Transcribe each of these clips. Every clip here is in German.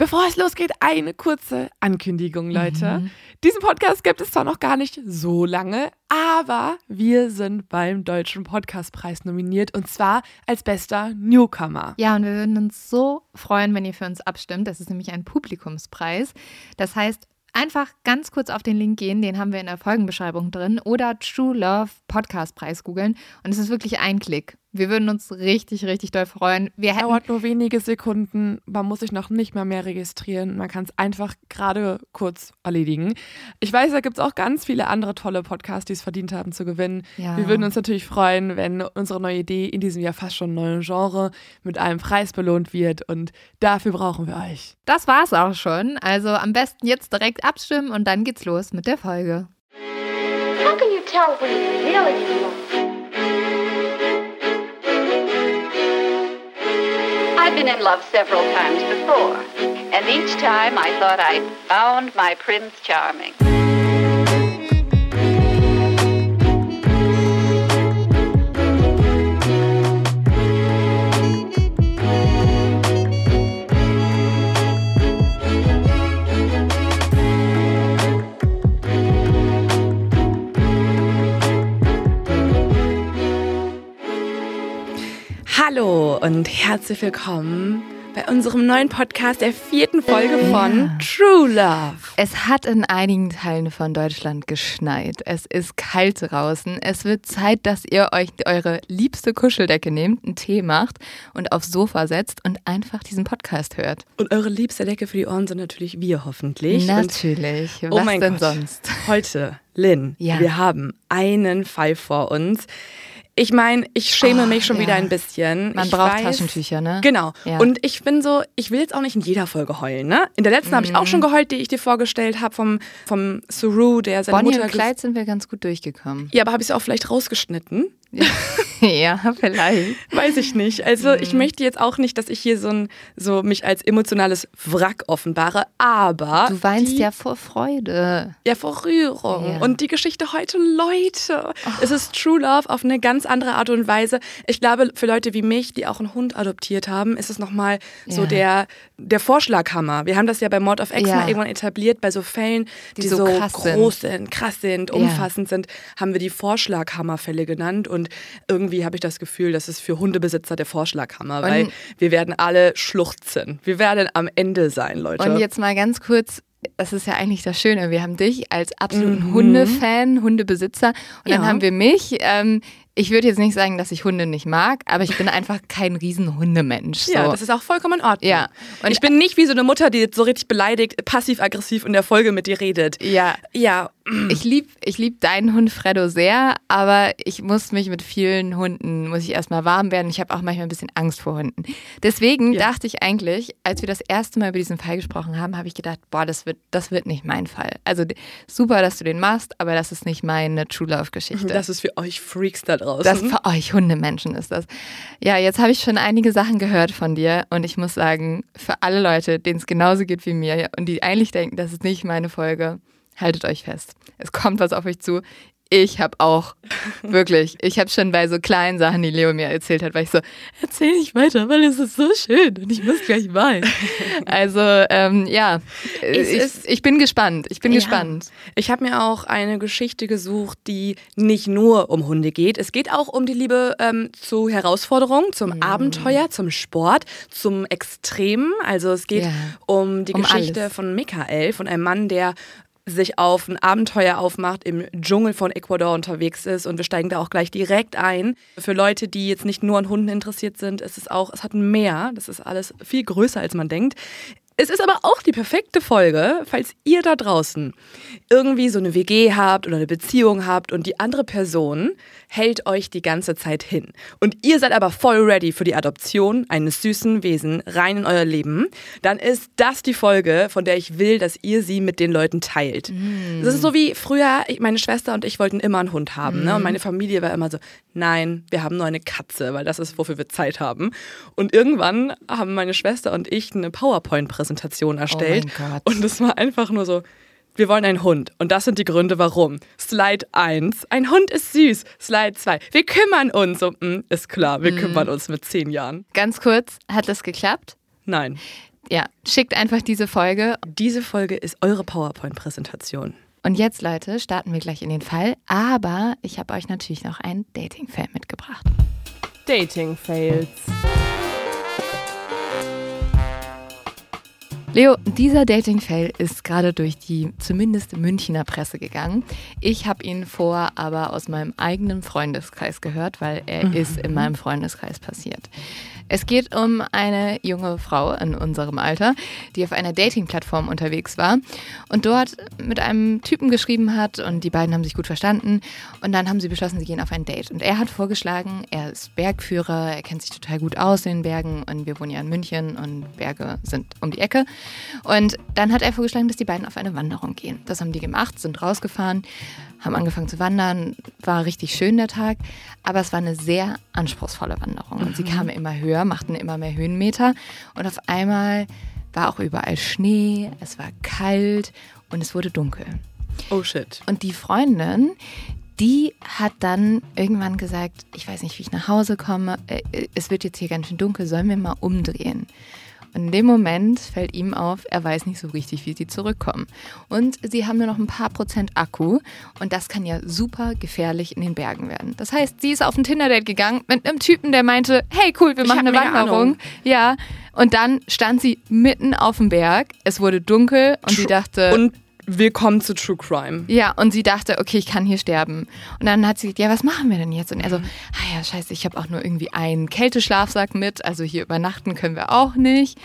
Bevor es losgeht, eine kurze Ankündigung, Leute. Mhm. Diesen Podcast gibt es zwar noch gar nicht so lange, aber wir sind beim Deutschen Podcastpreis nominiert und zwar als bester Newcomer. Ja, und wir würden uns so freuen, wenn ihr für uns abstimmt. Das ist nämlich ein Publikumspreis. Das heißt, Einfach ganz kurz auf den Link gehen, den haben wir in der Folgenbeschreibung drin, oder True Love Podcast Preis googeln. Und es ist wirklich ein Klick. Wir würden uns richtig, richtig doll freuen. Wir Dauert nur wenige Sekunden. Man muss sich noch nicht mal mehr registrieren. Man kann es einfach gerade kurz erledigen. Ich weiß, da gibt es auch ganz viele andere tolle Podcasts, die es verdient haben zu gewinnen. Ja. Wir würden uns natürlich freuen, wenn unsere neue Idee in diesem Jahr fast schon neuen Genre mit einem Preis belohnt wird. Und dafür brauchen wir euch. Das war's auch schon. Also am besten jetzt direkt abstimmen und dann geht's los mit der Folge. How can you tell when it's really I've been in love several times before, and each time I thought I'd found my Prince Charming. Hallo und herzlich willkommen bei unserem neuen Podcast der vierten Folge von True Love. Es hat in einigen Teilen von Deutschland geschneit. Es ist kalt draußen. Es wird Zeit, dass ihr euch eure liebste Kuscheldecke nehmt, einen Tee macht und aufs Sofa setzt und einfach diesen Podcast hört. Und eure liebste Decke für die Ohren sind natürlich wir hoffentlich. Natürlich. Und, oh Was mein denn Gott. sonst? Heute, Lynn, ja. wir haben einen Fall vor uns. Ich meine, ich schäme oh, mich schon ja. wieder ein bisschen. Man ich braucht weiß, Taschentücher, ne? Genau. Ja. Und ich bin so, ich will jetzt auch nicht in jeder Folge heulen, ne? In der letzten mhm. habe ich auch schon geheult, die ich dir vorgestellt habe vom, vom Suru, der seine Bonnie Mutter... und Clyde sind wir ganz gut durchgekommen. Ja, aber habe ich es auch vielleicht rausgeschnitten? Ja, vielleicht. Weiß ich nicht. Also ich mhm. möchte jetzt auch nicht, dass ich hier so, ein, so mich als emotionales Wrack offenbare, aber. Du weinst die, ja vor Freude. Ja, vor Rührung. Ja. Und die Geschichte heute, Leute, oh. es ist True Love auf eine ganz andere Art und Weise. Ich glaube, für Leute wie mich, die auch einen Hund adoptiert haben, ist es nochmal ja. so der, der Vorschlaghammer. Wir haben das ja bei Mord of X ja. mal irgendwann etabliert, bei so Fällen, die, die so, so groß sind. sind, krass sind, umfassend sind, haben wir die Vorschlaghammerfälle genannt. Und irgendwie habe ich das Gefühl, das ist für Hundebesitzer der Vorschlaghammer, weil wir werden alle schluchzen. Wir werden am Ende sein, Leute. Und jetzt mal ganz kurz das ist ja eigentlich das Schöne. Wir haben dich als absoluten mhm. Hundefan, Hundebesitzer und ja. dann haben wir mich. Ähm, ich würde jetzt nicht sagen, dass ich Hunde nicht mag, aber ich bin einfach kein Riesenhundemensch. So. Ja, das ist auch vollkommen in Ordnung. Ja. Und ich bin nicht wie so eine Mutter, die so richtig beleidigt, passiv-aggressiv in der Folge mit dir redet. Ja. Ja. Ich liebe ich lieb deinen Hund Freddo sehr, aber ich muss mich mit vielen Hunden, muss ich erstmal warm werden. Ich habe auch manchmal ein bisschen Angst vor Hunden. Deswegen ja. dachte ich eigentlich, als wir das erste Mal über diesen Fall gesprochen haben, habe ich gedacht, boah, das wird, das wird nicht mein Fall. Also super, dass du den machst, aber das ist nicht meine True Love-Geschichte. Das ist für euch Freaks da draußen. Das für euch Hundemenschen ist das. Ja, jetzt habe ich schon einige Sachen gehört von dir und ich muss sagen, für alle Leute, denen es genauso geht wie mir und die eigentlich denken, das ist nicht meine Folge, haltet euch fest. Es kommt was auf euch zu ich habe auch wirklich, ich habe schon bei so kleinen Sachen, die Leo mir erzählt hat, weil ich so, erzähl nicht weiter, weil es ist so schön und ich muss gleich weinen. Also ähm, ja, ich, ich, bin gespannt. Ich bin ja. gespannt. Ich habe mir auch eine Geschichte gesucht, die nicht nur um Hunde geht. Es geht auch um die Liebe ähm, zu Herausforderungen, zum mhm. Abenteuer, zum Sport, zum Extremen. Also es geht ja. um die um Geschichte alles. von Michael, von einem Mann, der sich auf ein Abenteuer aufmacht, im Dschungel von Ecuador unterwegs ist und wir steigen da auch gleich direkt ein. Für Leute, die jetzt nicht nur an Hunden interessiert sind, ist es auch, es hat ein Meer, das ist alles viel größer als man denkt. Es ist aber auch die perfekte Folge, falls ihr da draußen irgendwie so eine WG habt oder eine Beziehung habt und die andere Person hält euch die ganze Zeit hin. Und ihr seid aber voll ready für die Adoption eines süßen Wesen rein in euer Leben, dann ist das die Folge, von der ich will, dass ihr sie mit den Leuten teilt. Mm. Das ist so wie früher, meine Schwester und ich wollten immer einen Hund haben. Mm. Ne? Und meine Familie war immer so, nein, wir haben nur eine Katze, weil das ist, wofür wir Zeit haben. Und irgendwann haben meine Schwester und ich eine PowerPoint-Präsentation oh erstellt. Oh und es war einfach nur so, wir wollen einen Hund. Und das sind die Gründe, warum. Slide 1, ein Hund ist süß. Slide 2, wir kümmern uns. So, mh, hm, ist klar, wir mm. kümmern uns mit zehn Jahren. Ganz kurz, hat das geklappt? Nein. Ja, schickt einfach diese Folge. Diese Folge ist eure PowerPoint-Präsentation. Und jetzt, Leute, starten wir gleich in den Fall. Aber ich habe euch natürlich noch einen Dating-Fail mitgebracht. Dating-Fails. Leo, dieser Dating-Fail ist gerade durch die zumindest Münchner Presse gegangen. Ich habe ihn vor aber aus meinem eigenen Freundeskreis gehört, weil er mhm. ist in meinem Freundeskreis passiert. Es geht um eine junge Frau in unserem Alter, die auf einer Dating-Plattform unterwegs war und dort mit einem Typen geschrieben hat und die beiden haben sich gut verstanden und dann haben sie beschlossen, sie gehen auf ein Date. Und er hat vorgeschlagen, er ist Bergführer, er kennt sich total gut aus in den Bergen und wir wohnen ja in München und Berge sind um die Ecke. Und dann hat er vorgeschlagen, dass die beiden auf eine Wanderung gehen. Das haben die gemacht, sind rausgefahren haben angefangen zu wandern, war richtig schön der Tag, aber es war eine sehr anspruchsvolle Wanderung. Und sie mhm. kamen immer höher, machten immer mehr Höhenmeter und auf einmal war auch überall Schnee, es war kalt und es wurde dunkel. Oh shit. Und die Freundin, die hat dann irgendwann gesagt, ich weiß nicht, wie ich nach Hause komme, äh, es wird jetzt hier ganz schön dunkel, sollen wir mal umdrehen? Und in dem Moment fällt ihm auf, er weiß nicht so richtig, wie sie zurückkommen. Und sie haben nur noch ein paar Prozent Akku und das kann ja super gefährlich in den Bergen werden. Das heißt, sie ist auf ein Tinder-Date gegangen mit einem Typen, der meinte, hey cool, wir machen eine Wanderung. Ja. Und dann stand sie mitten auf dem Berg. Es wurde dunkel und sie dachte. Und Willkommen zu True Crime. Ja, und sie dachte, okay, ich kann hier sterben. Und dann hat sie gesagt, ja, was machen wir denn jetzt? Und er so, mhm. ah ja, scheiße, ich habe auch nur irgendwie einen Kälteschlafsack mit, also hier übernachten können wir auch nicht.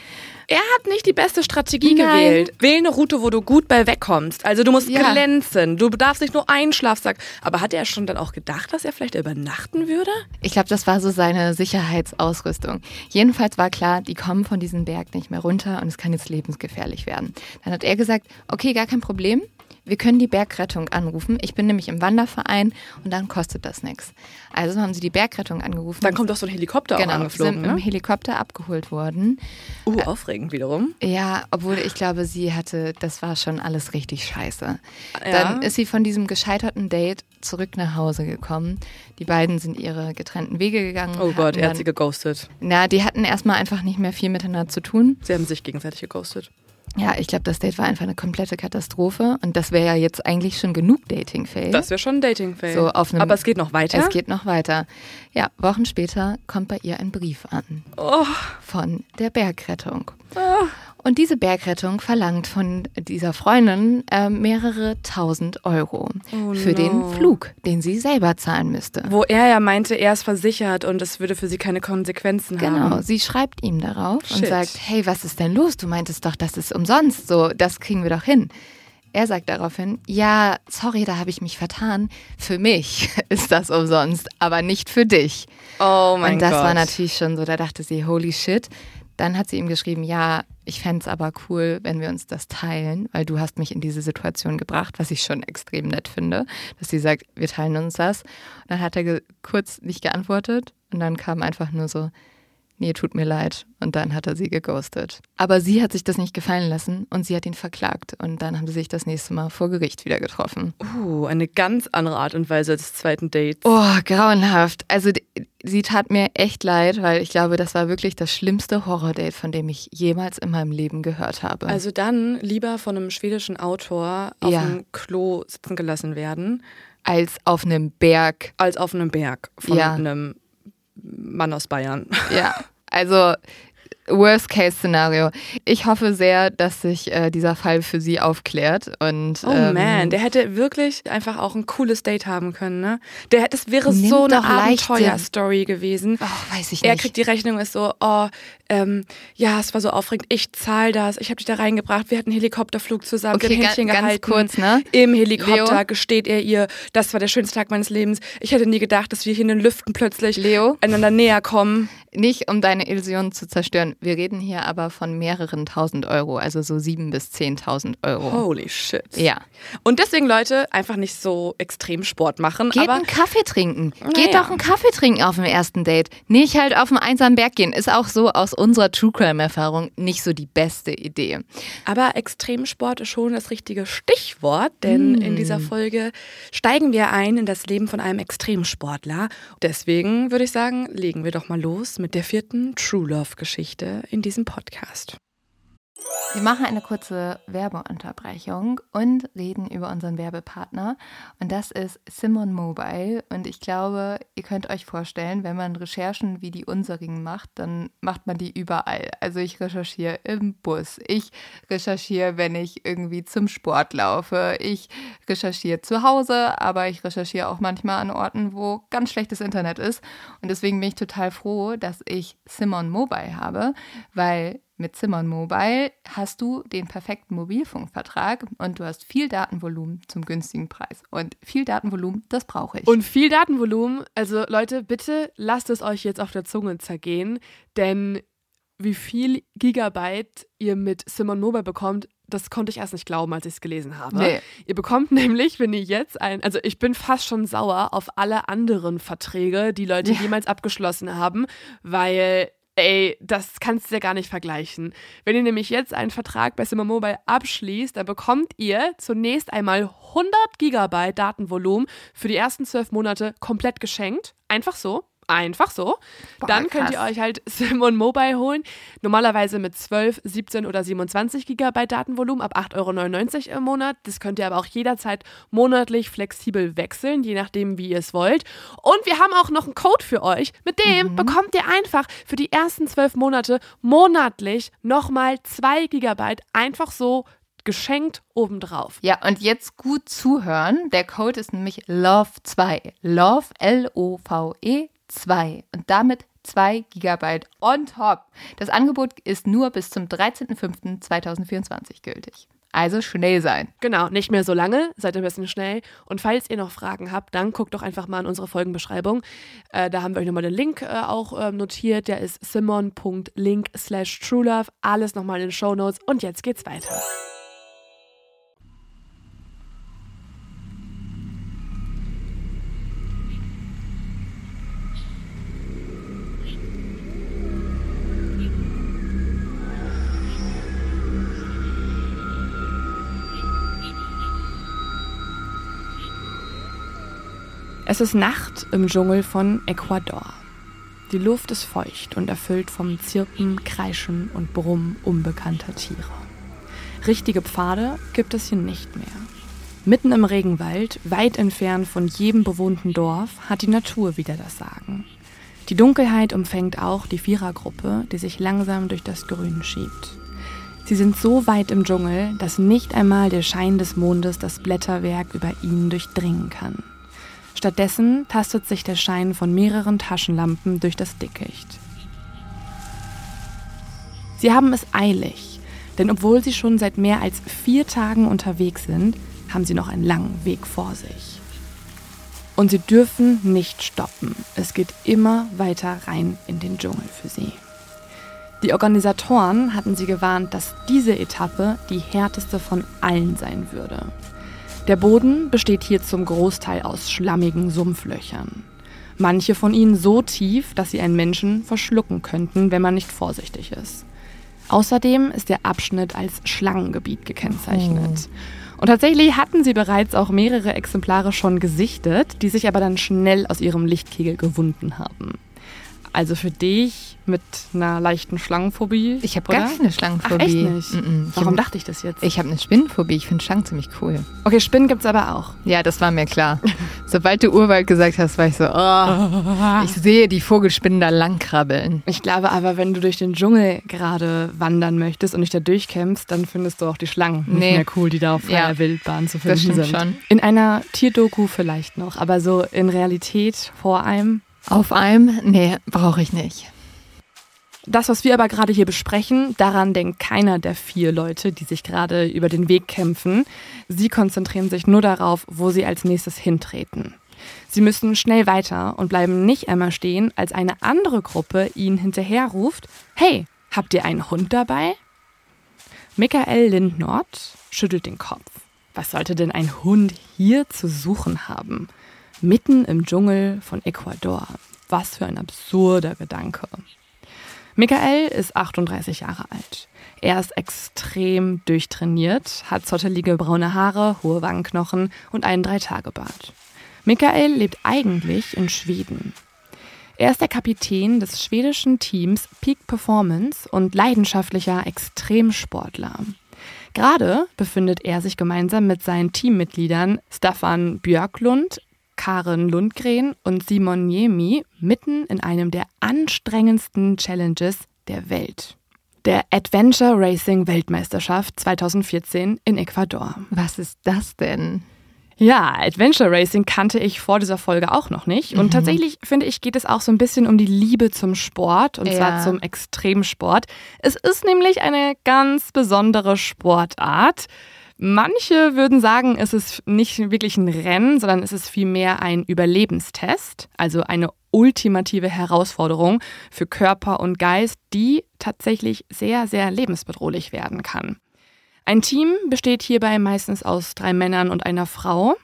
Er hat nicht die beste Strategie Nein. gewählt. Wähl eine Route, wo du gut bei wegkommst. Also du musst ja. glänzen. Du darfst nicht nur einen Schlafsack. Aber hat er schon dann auch gedacht, dass er vielleicht übernachten würde? Ich glaube, das war so seine Sicherheitsausrüstung. Jedenfalls war klar, die kommen von diesem Berg nicht mehr runter und es kann jetzt lebensgefährlich werden. Dann hat er gesagt, okay, gar kein Problem wir können die Bergrettung anrufen. Ich bin nämlich im Wanderverein und dann kostet das nichts. Also haben sie die Bergrettung angerufen. Dann kommt doch so ein Helikopter genau, auch angeflogen. sind ne? im Helikopter abgeholt worden. Uh, aufregend wiederum. Ja, obwohl ich glaube, sie hatte, das war schon alles richtig scheiße. Ja. Dann ist sie von diesem gescheiterten Date zurück nach Hause gekommen. Die beiden sind ihre getrennten Wege gegangen. Oh Gott, er hat sie geghostet. Na, die hatten erstmal einfach nicht mehr viel miteinander zu tun. Sie haben sich gegenseitig geghostet. Ja, ich glaube, das Date war einfach eine komplette Katastrophe und das wäre ja jetzt eigentlich schon genug Dating-Fail. Das wäre schon ein Dating-Fail. So Aber es geht noch weiter? Es geht noch weiter. Ja, Wochen später kommt bei ihr ein Brief an. Oh. Von der Bergrettung. Oh. Und diese Bergrettung verlangt von dieser Freundin äh, mehrere tausend Euro oh für no. den Flug, den sie selber zahlen müsste. Wo er ja meinte, er ist versichert und es würde für sie keine Konsequenzen genau. haben. Genau, sie schreibt ihm darauf Shit. und sagt, hey, was ist denn los? Du meintest doch, das ist umsonst. So, das kriegen wir doch hin. Er sagt daraufhin, ja, sorry, da habe ich mich vertan. Für mich ist das umsonst, aber nicht für dich. Oh mein Gott. Und das Gott. war natürlich schon so, da dachte sie, holy shit. Dann hat sie ihm geschrieben, ja, ich fände es aber cool, wenn wir uns das teilen, weil du hast mich in diese Situation gebracht, was ich schon extrem nett finde, dass sie sagt, wir teilen uns das. Und dann hat er kurz nicht geantwortet und dann kam einfach nur so, nee, tut mir leid. Und dann hat er sie geghostet. Aber sie hat sich das nicht gefallen lassen und sie hat ihn verklagt. Und dann haben sie sich das nächste Mal vor Gericht wieder getroffen. Uh, eine ganz andere Art und Weise des zweiten Dates. Oh, grauenhaft. Also sie tat mir echt leid, weil ich glaube, das war wirklich das schlimmste Horror-Date, von dem ich jemals in meinem Leben gehört habe. Also dann lieber von einem schwedischen Autor auf ja. dem Klo sitzen gelassen werden. Als auf einem Berg. Als auf einem Berg von ja. einem Mann aus Bayern. Ja, also Worst-Case-Szenario. Ich hoffe sehr, dass sich äh, dieser Fall für sie aufklärt. Und, oh ähm, man, der hätte wirklich einfach auch ein cooles Date haben können, ne? Der, das wäre so eine Abenteuer-Story gewesen. Oh, weiß ich nicht. Er kriegt die Rechnung, ist so, oh, ähm, ja, es war so aufregend, ich zahle das, ich habe dich da reingebracht, wir hatten einen Helikopterflug zusammen, okay, wir Händchen ganz gehalten. kurz, ne? Im Helikopter Leo? gesteht er ihr, das war der schönste Tag meines Lebens. Ich hätte nie gedacht, dass wir hier in den Lüften plötzlich Leo? einander näher kommen. Nicht, um deine Illusionen zu zerstören. Wir reden hier aber von mehreren tausend Euro, also so sieben bis zehntausend Euro. Holy shit. Ja. Und deswegen, Leute, einfach nicht so extrem Sport machen. Geht aber einen Kaffee trinken. Geht doch einen Kaffee trinken auf dem ersten Date. Nicht halt auf einen einsamen Berg gehen. Ist auch so aus unserer True Crime-Erfahrung nicht so die beste Idee. Aber Extremsport ist schon das richtige Stichwort, denn mm. in dieser Folge steigen wir ein in das Leben von einem Extremsportler. Deswegen würde ich sagen, legen wir doch mal los mit der vierten True Love-Geschichte in diesem Podcast. Wir machen eine kurze Werbeunterbrechung und reden über unseren Werbepartner. Und das ist Simon Mobile. Und ich glaube, ihr könnt euch vorstellen, wenn man Recherchen wie die unserigen macht, dann macht man die überall. Also ich recherchiere im Bus, ich recherchiere, wenn ich irgendwie zum Sport laufe, ich recherchiere zu Hause, aber ich recherchiere auch manchmal an Orten, wo ganz schlechtes Internet ist. Und deswegen bin ich total froh, dass ich Simon Mobile habe, weil mit Simon Mobile hast du den perfekten Mobilfunkvertrag und du hast viel Datenvolumen zum günstigen Preis. Und viel Datenvolumen, das brauche ich. Und viel Datenvolumen, also Leute, bitte lasst es euch jetzt auf der Zunge zergehen, denn wie viel Gigabyte ihr mit Simon Mobile bekommt, das konnte ich erst nicht glauben, als ich es gelesen habe. Nee. Ihr bekommt nämlich, wenn ihr jetzt ein, also ich bin fast schon sauer auf alle anderen Verträge, die Leute ja. jemals abgeschlossen haben, weil Ey, das kannst du ja gar nicht vergleichen. Wenn ihr nämlich jetzt einen Vertrag bei Simon Mobile abschließt, dann bekommt ihr zunächst einmal 100 Gigabyte Datenvolumen für die ersten zwölf Monate komplett geschenkt. Einfach so. Einfach so. Boah, dann könnt ihr euch halt Simon Mobile holen. Normalerweise mit 12, 17 oder 27 Gigabyte Datenvolumen ab 8,99 Euro im Monat. Das könnt ihr aber auch jederzeit monatlich flexibel wechseln, je nachdem, wie ihr es wollt. Und wir haben auch noch einen Code für euch. Mit dem mhm. bekommt ihr einfach für die ersten zwölf Monate monatlich nochmal 2 Gigabyte einfach so geschenkt obendrauf. Ja, und jetzt gut zuhören. Der Code ist nämlich LOVE2. LOVE, L-O-V-E 2 und damit 2 GB on top. Das Angebot ist nur bis zum 13.05.2024 gültig. Also schnell sein. Genau, nicht mehr so lange, seid ein bisschen schnell. Und falls ihr noch Fragen habt, dann guckt doch einfach mal in unsere Folgenbeschreibung. Äh, da haben wir euch nochmal den Link äh, auch äh, notiert. Der ist simon.link slash truelove. Alles nochmal in den Show Notes. Und jetzt geht's weiter. Es ist Nacht im Dschungel von Ecuador. Die Luft ist feucht und erfüllt vom Zirpen, Kreischen und Brummen unbekannter Tiere. Richtige Pfade gibt es hier nicht mehr. Mitten im Regenwald, weit entfernt von jedem bewohnten Dorf, hat die Natur wieder das Sagen. Die Dunkelheit umfängt auch die Vierergruppe, die sich langsam durch das Grün schiebt. Sie sind so weit im Dschungel, dass nicht einmal der Schein des Mondes das Blätterwerk über ihnen durchdringen kann. Stattdessen tastet sich der Schein von mehreren Taschenlampen durch das Dickicht. Sie haben es eilig, denn obwohl sie schon seit mehr als vier Tagen unterwegs sind, haben sie noch einen langen Weg vor sich. Und sie dürfen nicht stoppen. Es geht immer weiter rein in den Dschungel für sie. Die Organisatoren hatten sie gewarnt, dass diese Etappe die härteste von allen sein würde. Der Boden besteht hier zum Großteil aus schlammigen Sumpflöchern. Manche von ihnen so tief, dass sie einen Menschen verschlucken könnten, wenn man nicht vorsichtig ist. Außerdem ist der Abschnitt als Schlangengebiet gekennzeichnet. Oh. Und tatsächlich hatten sie bereits auch mehrere Exemplare schon gesichtet, die sich aber dann schnell aus ihrem Lichtkegel gewunden haben. Also für dich mit einer leichten Schlangenphobie. Ich habe gar keine Schlangenphobie. Ach, echt nicht? Mm -mm. Warum hab, dachte ich das jetzt? Ich habe eine Spinnenphobie. Ich finde Schlangen ziemlich cool. Okay, Spinnen gibt es aber auch. Ja, das war mir klar. Sobald du Urwald gesagt hast, war ich so, oh, ich sehe die Vogelspinnen da langkrabbeln. Ich glaube aber, wenn du durch den Dschungel gerade wandern möchtest und dich da durchkämpfst, dann findest du auch die Schlangen nee. nicht mehr cool, die da auf freier ja, Wildbahn zu finden sind. Schon. In einer Tierdoku vielleicht noch, aber so in Realität vor einem auf einem? Nee, brauche ich nicht. Das, was wir aber gerade hier besprechen, daran denkt keiner der vier Leute, die sich gerade über den Weg kämpfen. Sie konzentrieren sich nur darauf, wo sie als nächstes hintreten. Sie müssen schnell weiter und bleiben nicht einmal stehen, als eine andere Gruppe ihnen hinterherruft, Hey, habt ihr einen Hund dabei? Michael Lindnort schüttelt den Kopf. Was sollte denn ein Hund hier zu suchen haben? Mitten im Dschungel von Ecuador. Was für ein absurder Gedanke. Michael ist 38 Jahre alt. Er ist extrem durchtrainiert, hat zottelige braune Haare, hohe Wangenknochen und einen Dreitagebart. Michael lebt eigentlich in Schweden. Er ist der Kapitän des schwedischen Teams Peak Performance und leidenschaftlicher Extremsportler. Gerade befindet er sich gemeinsam mit seinen Teammitgliedern Staffan Björklund, Karen Lundgren und Simon Niemi mitten in einem der anstrengendsten Challenges der Welt. Der Adventure Racing Weltmeisterschaft 2014 in Ecuador. Was ist das denn? Ja, Adventure Racing kannte ich vor dieser Folge auch noch nicht. Und Mhm. tatsächlich finde ich, geht es auch so ein bisschen um die Liebe zum Sport und zwar Ja. zum Extremsport. Es ist nämlich eine ganz besondere Sportart. Manche würden sagen, es ist nicht wirklich ein Rennen, sondern es ist vielmehr ein Überlebenstest, also eine ultimative Herausforderung für Körper und Geist, die tatsächlich sehr, sehr lebensbedrohlich werden kann. Ein Team besteht hierbei meistens aus drei Männern und einer Frau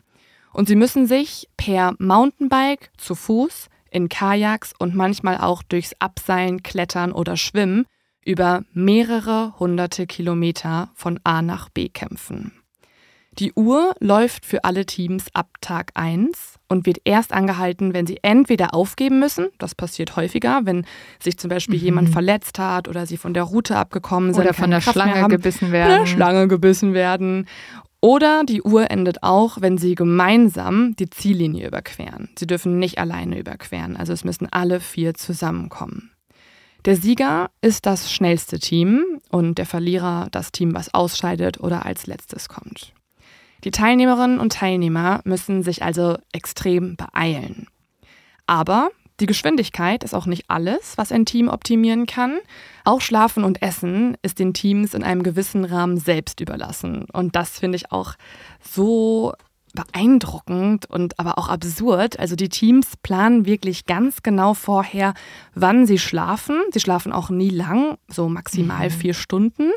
und sie müssen sich per Mountainbike, zu Fuß, in Kajaks und manchmal auch durchs Abseilen, Klettern oder Schwimmen über mehrere hunderte Kilometer von A nach B kämpfen. Die Uhr läuft für alle Teams ab Tag 1 und wird erst angehalten, wenn sie entweder aufgeben müssen, das passiert häufiger, wenn sich zum Beispiel jemand verletzt hat oder sie von der Route abgekommen sind, Oder von der Kraft Schlange gebissen von werden. der Schlange gebissen werden. Oder die Uhr endet auch, wenn sie gemeinsam die Ziellinie überqueren. Sie dürfen nicht alleine überqueren, also es müssen alle vier zusammenkommen. Der Sieger ist das schnellste Team und der Verlierer das Team, was ausscheidet oder als letztes kommt. Die Teilnehmerinnen und Teilnehmer müssen sich also extrem beeilen. Aber die Geschwindigkeit ist auch nicht alles, was ein Team optimieren kann. Auch Schlafen und Essen ist den Teams in einem gewissen Rahmen selbst überlassen. Und das finde ich auch so beeindruckend und aber auch absurd. Also die Teams planen wirklich ganz genau vorher, wann sie schlafen. Sie schlafen auch nie lang, so maximal vier Stunden.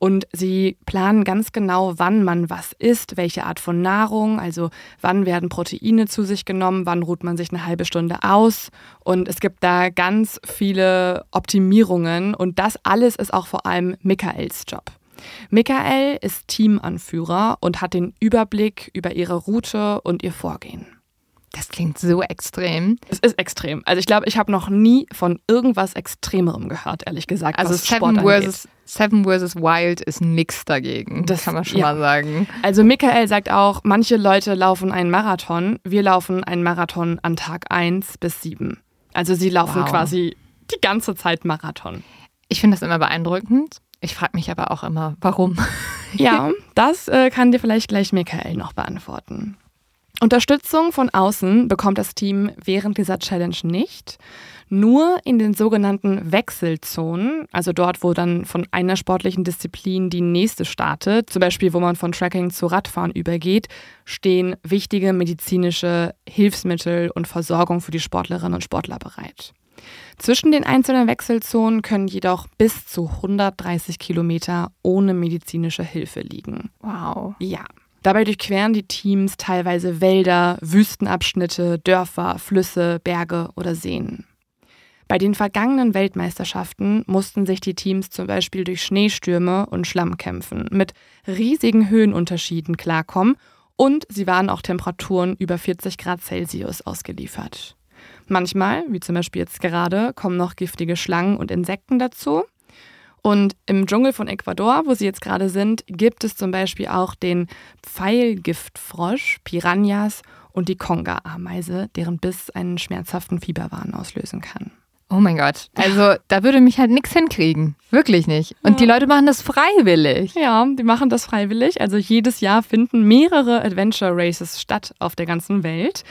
Und sie planen ganz genau, wann man was isst, welche Art von Nahrung, also wann werden Proteine zu sich genommen, wann ruht man sich eine halbe Stunde aus. Und es gibt da ganz viele Optimierungen und das alles ist auch vor allem Michaels Job. Michael ist Teamanführer und hat den Überblick über ihre Route und ihr Vorgehen. Das klingt so extrem. Es ist extrem. Also ich glaube, ich habe noch nie von irgendwas Extremerem gehört, ehrlich gesagt. Also Seven versus, Seven versus Wild ist nix dagegen. Das Das- kann man schon ja. mal sagen. Also Michael sagt auch, manche Leute laufen einen Marathon. Wir laufen einen Marathon an Tag 1 bis 7. Also sie laufen Wow. quasi die ganze Zeit Marathon. Ich finde das immer beeindruckend. Ich frage mich aber auch immer, warum? Ja, das äh, kann dir vielleicht gleich Michael noch beantworten. Unterstützung von außen bekommt das Team während dieser Challenge nicht. Nur in den sogenannten Wechselzonen, also dort, wo dann von einer sportlichen Disziplin die nächste startet, zum Beispiel wo man von Tracking zu Radfahren übergeht, stehen wichtige medizinische Hilfsmittel und Versorgung für die Sportlerinnen und Sportler bereit. Zwischen den einzelnen Wechselzonen können jedoch bis zu 130 Kilometer ohne medizinische Hilfe liegen. Wow. Ja. Dabei durchqueren die Teams teilweise Wälder, Wüstenabschnitte, Dörfer, Flüsse, Berge oder Seen. Bei den vergangenen Weltmeisterschaften mussten sich die Teams zum Beispiel durch Schneestürme und Schlamm kämpfen, mit riesigen Höhenunterschieden klarkommen und sie waren auch Temperaturen über 40 Grad Celsius ausgeliefert. Manchmal, wie zum Beispiel jetzt gerade, kommen noch giftige Schlangen und Insekten dazu. Und im Dschungel von Ecuador, wo sie jetzt gerade sind, gibt es zum Beispiel auch den Pfeilgiftfrosch, Piranhas und die Konga-Ameise, deren Biss einen schmerzhaften Fieberwahn auslösen kann. Oh mein Gott. Also da würde mich halt nichts hinkriegen. Wirklich nicht. Und die Leute machen das freiwillig. Ja, die machen das freiwillig. Also jedes Jahr finden mehrere Adventure Races statt auf der ganzen Welt.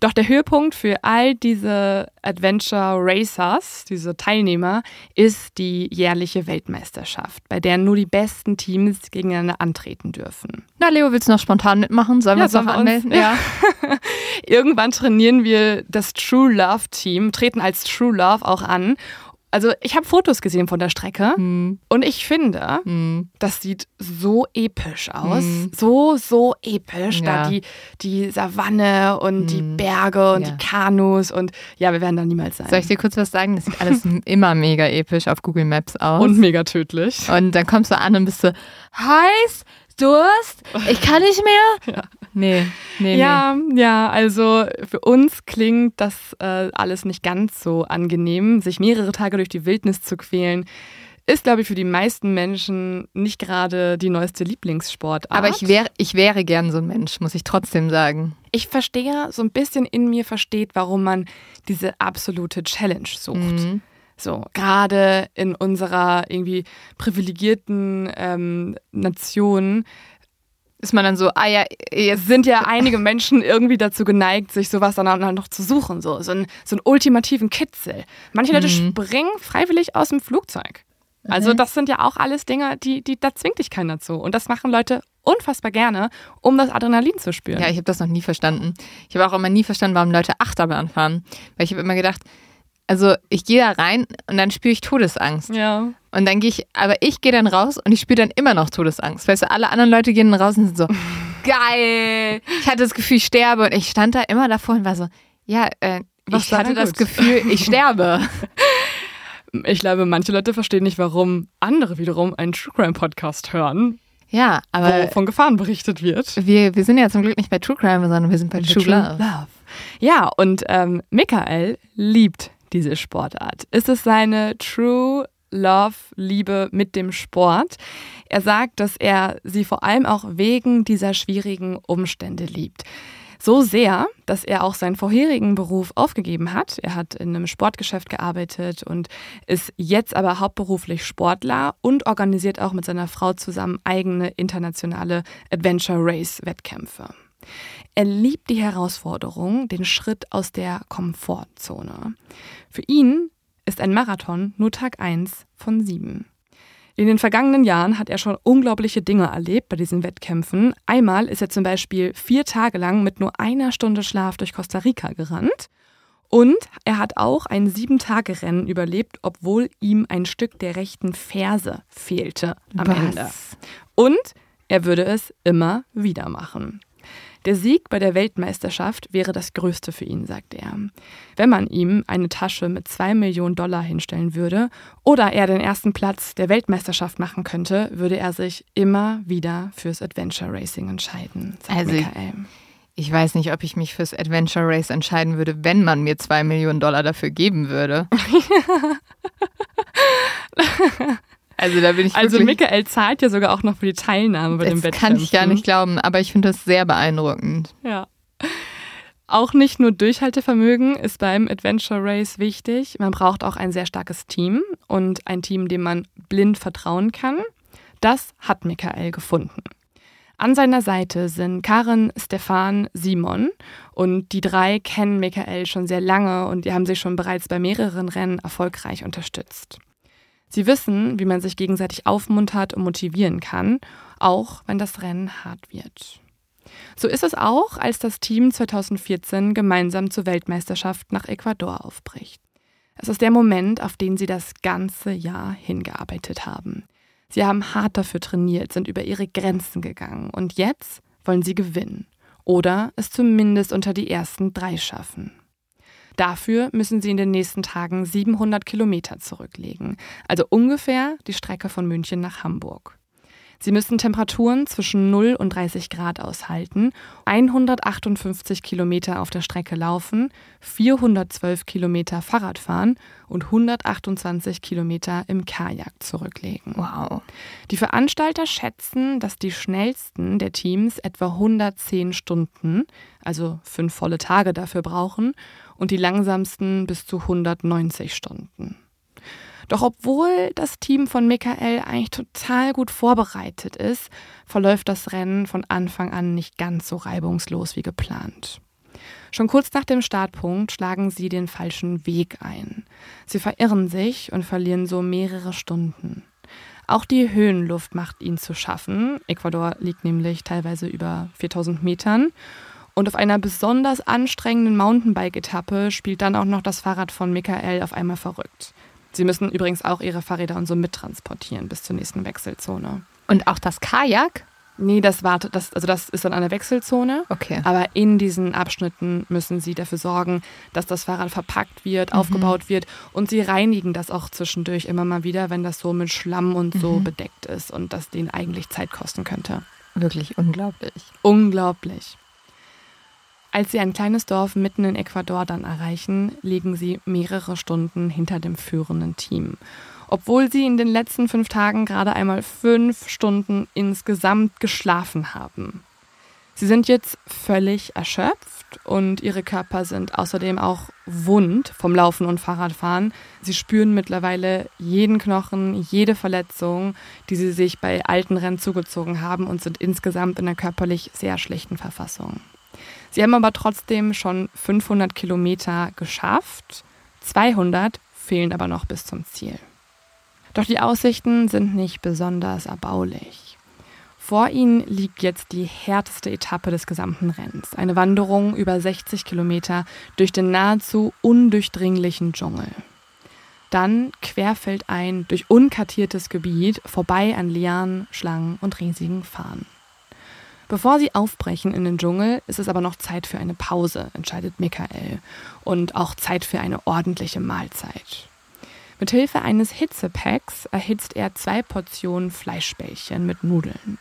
Doch der Höhepunkt für all diese Adventure Racers, diese Teilnehmer, ist die jährliche Weltmeisterschaft, bei der nur die besten Teams gegeneinander antreten dürfen. Na, Leo, willst du noch spontan mitmachen? Sollen wir Ja, uns noch wir uns- anmelden? Ja. Irgendwann trainieren wir das True Love Team, treten als True Love auch an. Also ich habe Fotos gesehen von der Strecke Hm, und ich finde, hm. das sieht so episch aus. Mhm. So, so episch. Ja. Da die, die Savanne und die Mhm. Berge und Ja. die Kanus und ja, wir werden da niemals sein. Soll ich dir kurz was sagen? Das sieht alles immer mega episch auf Google Maps aus. und mega tödlich. Und dann kommst du an und bist so, heiß, Durst? Ich kann nicht mehr? Ja. Nee, nee, Ja, ja, also für uns klingt das äh, alles nicht ganz so angenehm. Sich mehrere Tage durch die Wildnis zu quälen, ist, glaube ich, für die meisten Menschen nicht gerade die neueste Lieblingssportart. Aber ich, wär, ich wäre gern so ein Mensch, muss ich trotzdem sagen. ich verstehe, so ein bisschen in mir versteht, warum man diese absolute Challenge sucht. Mhm. So, gerade in unserer irgendwie privilegierten ähm, Nation Ist man dann so, ah ja, jetzt sind ja einige Menschen irgendwie dazu geneigt, sich sowas dann auch noch zu suchen, so, so, einen, so einen ultimativen Kitzel. Manche Leute Mhm. springen freiwillig aus dem Flugzeug. Also das sind ja auch alles Dinge, die, die, da zwingt dich keiner zu. Und das machen Leute unfassbar gerne, um das Adrenalin zu spüren. Ja, ich habe das noch nie verstanden. Ich habe auch immer nie verstanden, warum Leute Achterbahn fahren. Weil ich habe immer gedacht, also ich gehe da rein und dann spüre ich Todesangst. ja. Und dann gehe ich, aber ich gehe dann raus und ich spüre dann immer noch Todesangst. Weißt du, alle anderen Leute gehen dann raus und sind so, geil. Ich hatte das Gefühl, ich sterbe. Und ich stand da immer davor und war so, ja, äh, ich hatte das gut? Gefühl, ich sterbe. Ich glaube, manche Leute verstehen nicht, warum andere wiederum einen True Crime Podcast hören, Ja, wo aber von Gefahren berichtet wird. wir, wir sind ja zum Glück nicht bei True Crime, sondern wir sind bei True Love. Ja, und ähm, Michael liebt diese Sportart. Ist es seine True Love, Liebe mit dem Sport? Er sagt, dass er sie vor allem auch wegen dieser schwierigen Umstände liebt. So sehr, dass er auch seinen vorherigen Beruf aufgegeben hat. Er hat in einem Sportgeschäft gearbeitet und ist jetzt aber hauptberuflich Sportler und organisiert auch mit seiner Frau zusammen eigene internationale Adventure Race Wettkämpfe. Er liebt die Herausforderung, den Schritt aus der Komfortzone. Für ihn ist ein Marathon nur Tag 1 von 7. In den vergangenen Jahren hat er schon unglaubliche Dinge erlebt bei diesen Wettkämpfen. Einmal ist er zum Beispiel vier Tage lang mit nur einer Stunde Schlaf durch Costa Rica gerannt. Und er hat auch ein Sieben-Tage-Rennen überlebt, obwohl ihm ein Stück der rechten Ferse fehlte am Was? Ende. Und er würde es immer wieder machen. Der Sieg bei der Weltmeisterschaft wäre das Größte für ihn, sagt er. Wenn man ihm eine Tasche mit zwei Millionen Dollar hinstellen würde oder er den ersten Platz der Weltmeisterschaft machen könnte, würde er sich immer wieder fürs Adventure Racing entscheiden, sagt Also- Michael. Ich weiß nicht, ob ich mich fürs Adventure Race entscheiden würde, wenn man mir zwei Millionen Dollar dafür geben würde. also da bin ich Also Michael zahlt ja sogar auch noch für die Teilnahme bei dem das kann ich gar nicht glauben, aber ich finde das sehr beeindruckend. Ja. Auch nicht nur Durchhaltevermögen ist beim Adventure Race wichtig. Man braucht auch ein sehr starkes Team und ein Team, dem man blind vertrauen kann. Das hat Michael gefunden. An seiner Seite sind Karen, Stefan, Simon und die drei kennen Michael schon sehr lange und die haben sich schon bereits bei mehreren Rennen erfolgreich unterstützt. Sie wissen, wie man sich gegenseitig aufmuntert und motivieren kann, auch wenn das Rennen hart wird. So ist es auch, als das Team 2014 gemeinsam zur Weltmeisterschaft nach Ecuador aufbricht. Es ist der Moment, auf den sie das ganze Jahr hingearbeitet haben. Sie haben hart dafür trainiert, sind über ihre Grenzen gegangen und jetzt wollen sie gewinnen oder es zumindest unter die ersten drei schaffen. Dafür müssen sie in den nächsten Tagen 700 Kilometer zurücklegen, also ungefähr die Strecke von München nach Hamburg. Sie müssen Temperaturen zwischen 0 und 30 Grad aushalten, 158 Kilometer auf der Strecke laufen, 412 Kilometer Fahrrad fahren und 128 Kilometer im Kajak zurücklegen. Wow. Die Veranstalter schätzen, dass die schnellsten der Teams etwa 110 Stunden, also fünf volle Tage dafür brauchen, und die langsamsten bis zu 190 Stunden. Doch obwohl das Team von Michael eigentlich total gut vorbereitet ist, verläuft das Rennen von Anfang an nicht ganz so reibungslos wie geplant. Schon kurz nach dem Startpunkt schlagen sie den falschen Weg ein. Sie verirren sich und verlieren so mehrere Stunden. Auch die Höhenluft macht ihnen zu schaffen. Ecuador liegt nämlich teilweise über 4000 Metern. Und auf einer besonders anstrengenden Mountainbike-Etappe spielt dann auch noch das Fahrrad von Michael auf einmal verrückt. Sie müssen übrigens auch ihre Fahrräder und so mittransportieren bis zur nächsten Wechselzone. Und auch das Kajak? Nee, das wartet, das, also das ist dann eine Wechselzone. Okay. Aber in diesen Abschnitten müssen sie dafür sorgen, dass das Fahrrad verpackt wird, Mhm. aufgebaut wird und sie reinigen das auch zwischendurch immer mal wieder, wenn das so mit Schlamm und so Mhm. bedeckt ist und das denen eigentlich Zeit kosten könnte. Wirklich unglaublich. Unglaublich. Als sie ein kleines Dorf mitten in Ecuador dann erreichen, liegen sie mehrere Stunden hinter dem führenden Team. Obwohl sie in den letzten fünf Tagen gerade einmal fünf Stunden insgesamt geschlafen haben. Sie sind jetzt völlig erschöpft und ihre Körper sind außerdem auch wund vom Laufen und Fahrradfahren. Sie spüren mittlerweile jeden Knochen, jede Verletzung, die sie sich bei alten Rennen zugezogen haben und sind insgesamt in einer körperlich sehr schlechten Verfassung. Sie haben aber trotzdem schon 500 Kilometer geschafft. 200 fehlen aber noch bis zum Ziel. Doch die Aussichten sind nicht besonders erbaulich. Vor ihnen liegt jetzt die härteste Etappe des gesamten Rennens. Eine Wanderung über 60 Kilometer durch den nahezu undurchdringlichen Dschungel. Dann querfeldein durch unkartiertes Gebiet vorbei an Lianen, Schlangen und riesigen Farnen. Bevor sie aufbrechen in den Dschungel, ist es aber noch Zeit für eine Pause, entscheidet Michael. Und auch Zeit für eine ordentliche Mahlzeit. Mit Hilfe eines Hitzepacks erhitzt er zwei Portionen Fleischbällchen mit Nudeln.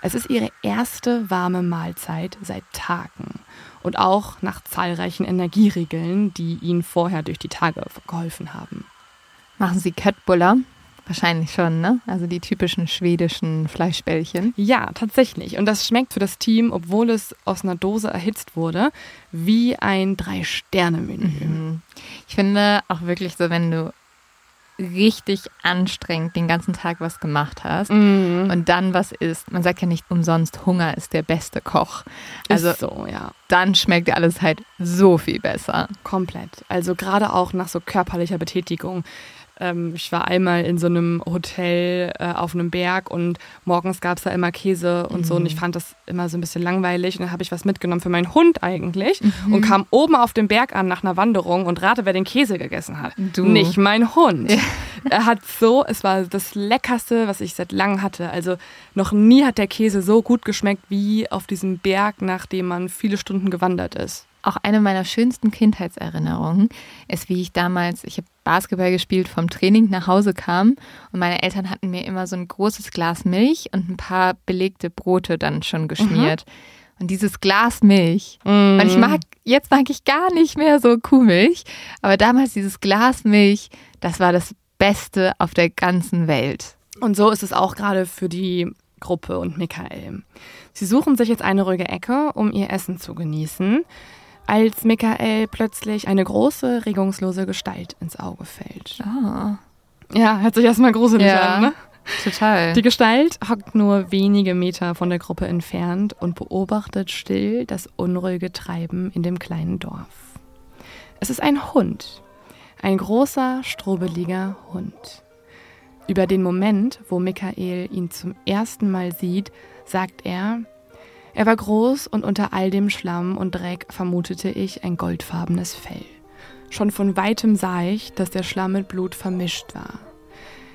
Es ist ihre erste warme Mahlzeit seit Tagen und auch nach zahlreichen Energieriegeln, die ihnen vorher durch die Tage geholfen haben. Machen Sie Köttbullar? Wahrscheinlich schon, ne? Also die typischen schwedischen Fleischbällchen. Ja, tatsächlich. Und das schmeckt für das Team, obwohl es aus einer Dose erhitzt wurde, wie ein Drei-Sterne-Menü. Mhm. Ich finde auch wirklich so, wenn du richtig anstrengend den ganzen Tag was gemacht hast Mhm. und dann was isst. Man sagt ja nicht umsonst, Hunger ist der beste Koch. Also ist so, ja. dann schmeckt alles halt so viel besser. Komplett. Also gerade auch nach so körperlicher Betätigung. Ähm, ich war einmal in so einem Hotel äh, auf einem Berg und morgens gab es da immer Käse und so und ich fand das immer so ein bisschen langweilig und dann habe ich was mitgenommen für meinen Hund eigentlich und kam oben auf dem Berg an nach einer Wanderung und rate, wer den Käse gegessen hat. Du. Nicht mein Hund. Er hat so, es war das leckerste, was ich seit langem hatte. Also noch nie hat der Käse so gut geschmeckt wie auf diesem Berg, nachdem man viele Stunden gewandert ist. Auch eine meiner schönsten Kindheitserinnerungen ist, wie ich damals, ich habe Basketball gespielt, vom Training nach Hause kam und meine Eltern hatten mir immer so ein großes Glas Milch und ein paar belegte Brote dann schon geschmiert. Und dieses Glas Milch, weil ich mag, jetzt mag ich gar nicht mehr so Kuhmilch, aber damals dieses Glas Milch, das war das Beste auf der ganzen Welt. Und so ist es auch gerade für die Gruppe und Michael. Sie suchen sich jetzt eine ruhige Ecke, um ihr Essen zu genießen, als Michael plötzlich eine große, regungslose Gestalt ins Auge fällt. Ah, Ja, hört sich erstmal gruselig Ja. an, ne? total. Die Gestalt hockt nur wenige Meter von der Gruppe entfernt und beobachtet still das unruhige Treiben in dem kleinen Dorf. Es ist ein Hund. Ein großer, strobeliger Hund. Über den Moment, wo Michael ihn zum ersten Mal sieht, sagt er, er war groß und unter all dem Schlamm und Dreck vermutete ich ein goldfarbenes Fell. Schon von weitem sah ich, dass der Schlamm mit Blut vermischt war.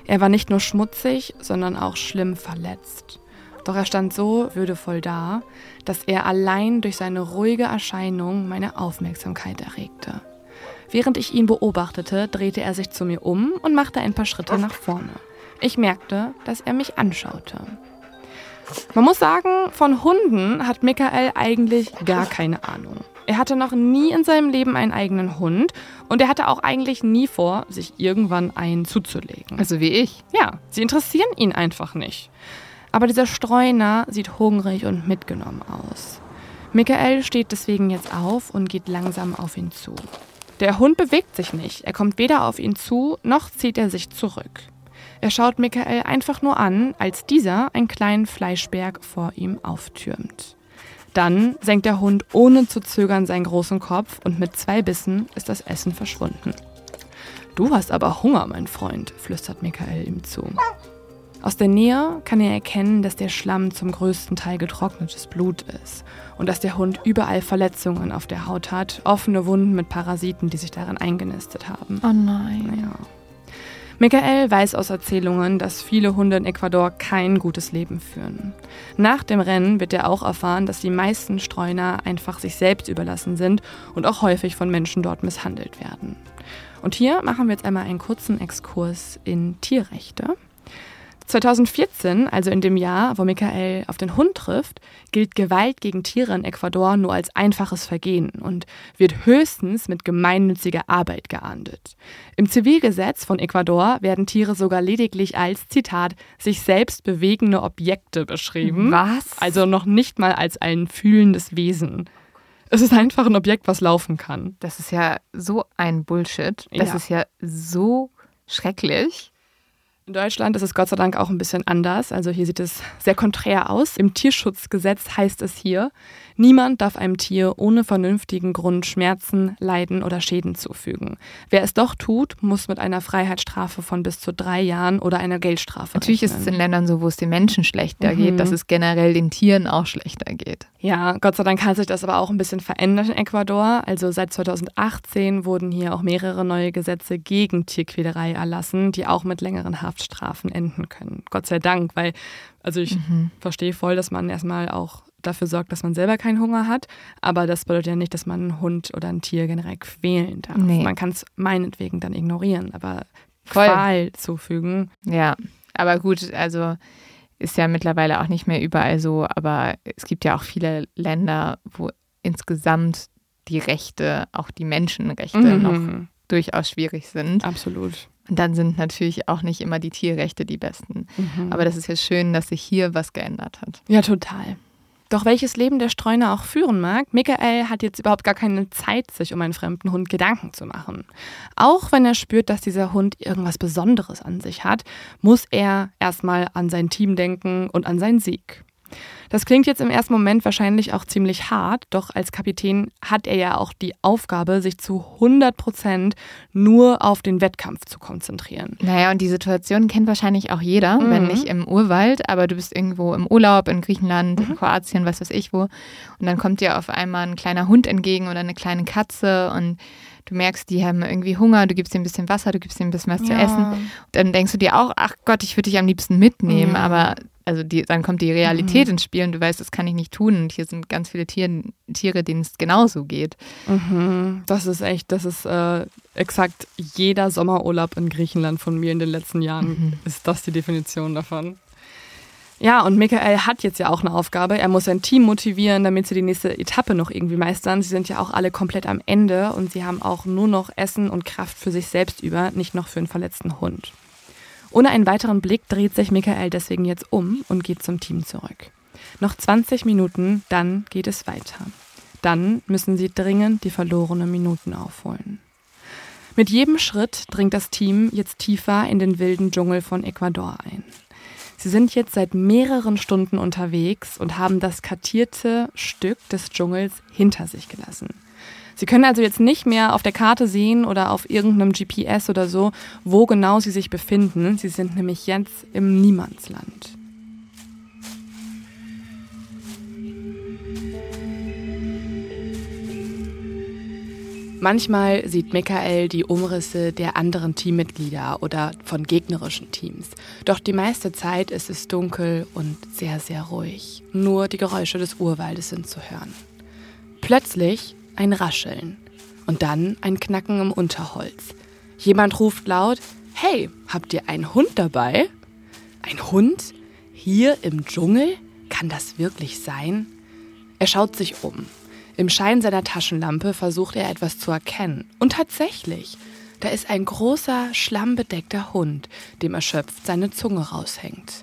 Er war nicht nur schmutzig, sondern auch schlimm verletzt. Doch er stand so würdevoll da, dass er allein durch seine ruhige Erscheinung meine Aufmerksamkeit erregte. Während ich ihn beobachtete, drehte er sich zu mir um und machte ein paar Schritte nach vorne. Ich merkte, dass er mich anschaute. Man muss sagen, von Hunden hat Michael eigentlich gar keine Ahnung. Er hatte noch nie in seinem Leben einen eigenen Hund und er hatte auch eigentlich nie vor, sich irgendwann einen zuzulegen. Also wie ich. Ja, sie interessieren ihn einfach nicht. Aber dieser Streuner sieht hungrig und mitgenommen aus. Michael steht deswegen jetzt auf und geht langsam auf ihn zu. Der Hund bewegt sich nicht. Er kommt weder auf ihn zu, noch zieht er sich zurück. Er schaut Michael einfach nur an, als dieser einen kleinen Fleischberg vor ihm auftürmt. Dann senkt der Hund ohne zu zögern seinen großen Kopf und mit zwei Bissen ist das Essen verschwunden. Du hast aber Hunger, mein Freund, flüstert Michael ihm zu. Aus der Nähe kann er erkennen, dass der Schlamm zum größten Teil getrocknetes Blut ist und dass der Hund überall Verletzungen auf der Haut hat, offene Wunden mit Parasiten, die sich darin eingenistet haben. Oh nein. Ja. Michael weiß aus Erzählungen, dass viele Hunde in Ecuador kein gutes Leben führen. Nach dem Rennen wird er auch erfahren, dass die meisten Streuner einfach sich selbst überlassen sind und auch häufig von Menschen dort misshandelt werden. Und hier machen wir jetzt einmal einen kurzen Exkurs in Tierrechte. 2014, also in dem Jahr, wo Michael auf den Hund trifft, gilt Gewalt gegen Tiere in Ecuador nur als einfaches Vergehen und wird höchstens mit gemeinnütziger Arbeit geahndet. Im Zivilgesetz von Ecuador werden Tiere sogar lediglich als, Zitat, sich selbst bewegende Objekte beschrieben. Was? Also noch nicht mal als ein fühlendes Wesen. Es ist einfach ein Objekt, was laufen kann. Das ist ja so ein Bullshit. Das Ja. ist ja so schrecklich. In Deutschland ist es Gott sei Dank auch ein bisschen anders. Also hier sieht es sehr konträr aus. Im Tierschutzgesetz heißt es hier, niemand darf einem Tier ohne vernünftigen Grund Schmerzen, Leiden oder Schäden zufügen. Wer es doch tut, muss mit einer Freiheitsstrafe von bis zu drei Jahren oder einer Geldstrafe Natürlich ist es rechnen. in Ländern so, wo es den Menschen schlechter geht, dass es generell den Tieren auch schlechter geht. Ja, Gott sei Dank hat sich das aber auch ein bisschen verändert in Ecuador. Also seit 2018 wurden hier auch mehrere neue Gesetze gegen Tierquälerei erlassen, die auch mit längeren Haftstrafen enden können. Gott sei Dank, weil, also ich verstehe voll, dass man erstmal auch dafür sorgt, dass man selber keinen Hunger hat. Aber das bedeutet ja nicht, dass man einen Hund oder ein Tier generell quälen darf. Nee. Man kann es meinetwegen dann ignorieren, aber Voll. Qual zufügen. Ja, aber gut, also ist ja mittlerweile auch nicht mehr überall so, aber es gibt ja auch viele Länder, wo insgesamt die Rechte, auch die Menschenrechte noch Mhm. durchaus schwierig sind. Absolut. Und dann sind natürlich auch nicht immer die Tierrechte die besten. Mhm. Aber das ist ja schön, dass sich hier was geändert hat. Ja, total. Doch welches Leben der Streuner auch führen mag, Michael hat jetzt überhaupt gar keine Zeit, sich um einen fremden Hund Gedanken zu machen. Auch wenn er spürt, dass dieser Hund irgendwas Besonderes an sich hat, muss er erstmal an sein Team denken und an seinen Sieg. Das klingt jetzt im ersten Moment wahrscheinlich auch ziemlich hart, doch als Kapitän hat er ja auch die Aufgabe, sich zu 100 Prozent nur auf den Wettkampf zu konzentrieren. Naja, und die Situation kennt wahrscheinlich auch jeder, wenn nicht im Urwald, aber du bist irgendwo im Urlaub in Griechenland, in Kroatien, was weiß ich wo. Und dann kommt dir auf einmal ein kleiner Hund entgegen oder eine kleine Katze und du merkst, die haben irgendwie Hunger, du gibst ihnen ein bisschen Wasser, du gibst ihnen ein bisschen was zu essen. Dann denkst du dir auch, ach Gott, ich würde dich am liebsten mitnehmen, Ja. aber also die, dann kommt die Realität ins Spiel und du weißt, das kann ich nicht tun. Und hier sind ganz viele Tieren, Tiere, denen es genauso geht. Mhm, das ist echt, das ist äh, exakt jeder Sommerurlaub in Griechenland von mir in den letzten Jahren, ist das die Definition davon. Ja, und Michael hat jetzt ja auch eine Aufgabe. Er muss sein Team motivieren, damit sie die nächste Etappe noch irgendwie meistern. Sie sind ja auch alle komplett am Ende und sie haben auch nur noch Essen und Kraft für sich selbst über, nicht noch für einen verletzten Hund. Ohne einen weiteren Blick dreht sich Michael deswegen jetzt um und geht zum Team zurück. Noch 20 Minuten, dann geht es weiter. Dann müssen sie dringend die verlorenen Minuten aufholen. Mit jedem Schritt dringt das Team jetzt tiefer in den wilden Dschungel von Ecuador ein. Sie sind jetzt seit mehreren Stunden unterwegs und haben das kartierte Stück des Dschungels hinter sich gelassen. Sie können also jetzt nicht mehr auf der Karte sehen oder auf irgendeinem GPS oder so, wo genau sie sich befinden. Sie sind nämlich jetzt im Niemandsland. Manchmal sieht Michael die Umrisse der anderen Teammitglieder oder von gegnerischen Teams. Doch die meiste Zeit ist es dunkel und sehr, sehr ruhig. Nur die Geräusche des Urwaldes sind zu hören. Plötzlich ein Rascheln und dann ein Knacken im Unterholz. Jemand ruft laut, Hey, habt ihr einen Hund dabei? Ein Hund? Hier im Dschungel? Kann das wirklich sein? Er schaut sich um. Im Schein seiner Taschenlampe versucht er etwas zu erkennen. Und tatsächlich, da ist ein großer, schlammbedeckter Hund, dem erschöpft seine Zunge raushängt.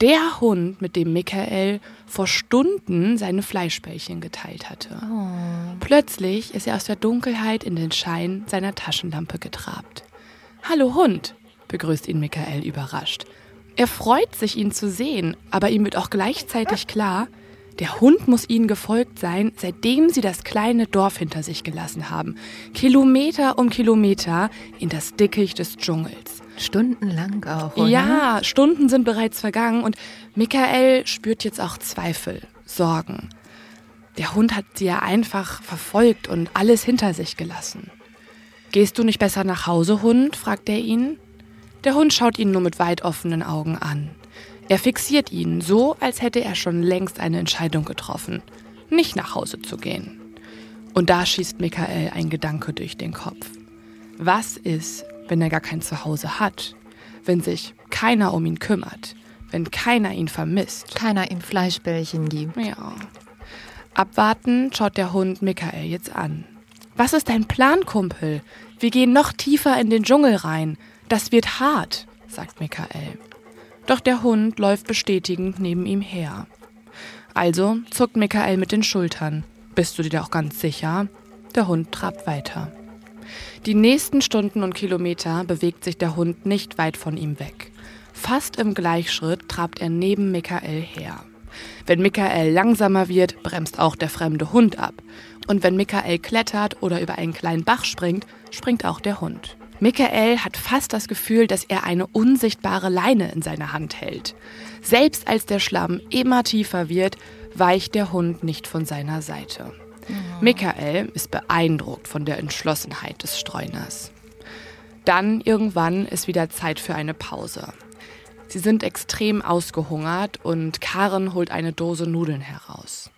Der Hund, mit dem Michael vor Stunden seine Fleischbällchen geteilt hatte. Plötzlich ist er aus der Dunkelheit in den Schein seiner Taschenlampe getrabt. Hallo Hund, begrüßt ihn Michael überrascht. Er freut sich, ihn zu sehen, aber ihm wird auch gleichzeitig klar, der Hund muss ihnen gefolgt sein, seitdem sie das kleine Dorf hinter sich gelassen haben. Kilometer um Kilometer in das Dickicht des Dschungels. Stundenlang auch. Oder? Ja, Stunden sind bereits vergangen und Michael spürt jetzt auch Zweifel, Sorgen. Der Hund hat sie ja einfach verfolgt und alles hinter sich gelassen. Gehst du nicht besser nach Hause, Hund? fragt er ihn. Der Hund schaut ihn nur mit weit offenen Augen an. Er fixiert ihn, so als hätte er schon längst eine Entscheidung getroffen, nicht nach Hause zu gehen. Und da schießt Michael ein Gedanke durch den Kopf. Was ist, wenn er gar kein Zuhause hat? Wenn sich keiner um ihn kümmert, wenn keiner ihn vermisst. Keiner ihm Fleischbällchen gibt. Ja. Abwartend schaut der Hund Michael jetzt an. Was ist dein Plan, Kumpel? Wir gehen noch tiefer in den Dschungel rein. Das wird hart, sagt Michael. Doch der Hund läuft bestätigend neben ihm her. Also zuckt Michael mit den Schultern. Bist du dir auch ganz sicher? Der Hund trabt weiter. Die nächsten Stunden und Kilometer bewegt sich der Hund nicht weit von ihm weg. Fast im Gleichschritt trabt er neben Michael her. Wenn Michael langsamer wird, bremst auch der fremde Hund ab. Und wenn Michael klettert oder über einen kleinen Bach springt, springt auch der Hund. Michael hat fast das Gefühl, dass er eine unsichtbare Leine in seiner Hand hält. Selbst als der Schlamm immer tiefer wird, weicht der Hund nicht von seiner Seite. Michael ist beeindruckt von der Entschlossenheit des Streuners. Dann irgendwann ist wieder Zeit für eine Pause. Sie sind extrem ausgehungert und Karen holt eine Dose Nudeln heraus.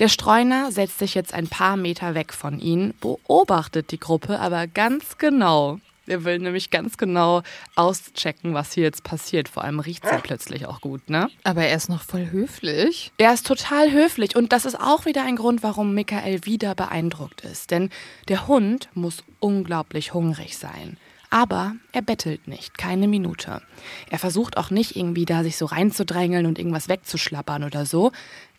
Der Streuner setzt sich jetzt ein paar Meter weg von ihnen, beobachtet die Gruppe aber ganz genau. Er will nämlich ganz genau auschecken, was hier jetzt passiert. Vor allem riecht es ja plötzlich auch gut, ne? Aber er ist noch voll höflich. Er ist total höflich und das ist auch wieder ein Grund, warum Michael wieder beeindruckt ist. Denn der Hund muss unglaublich hungrig sein. Aber er bettelt nicht, keine Minute. Er versucht auch nicht irgendwie da sich so reinzudrängeln und irgendwas wegzuschlappern oder so.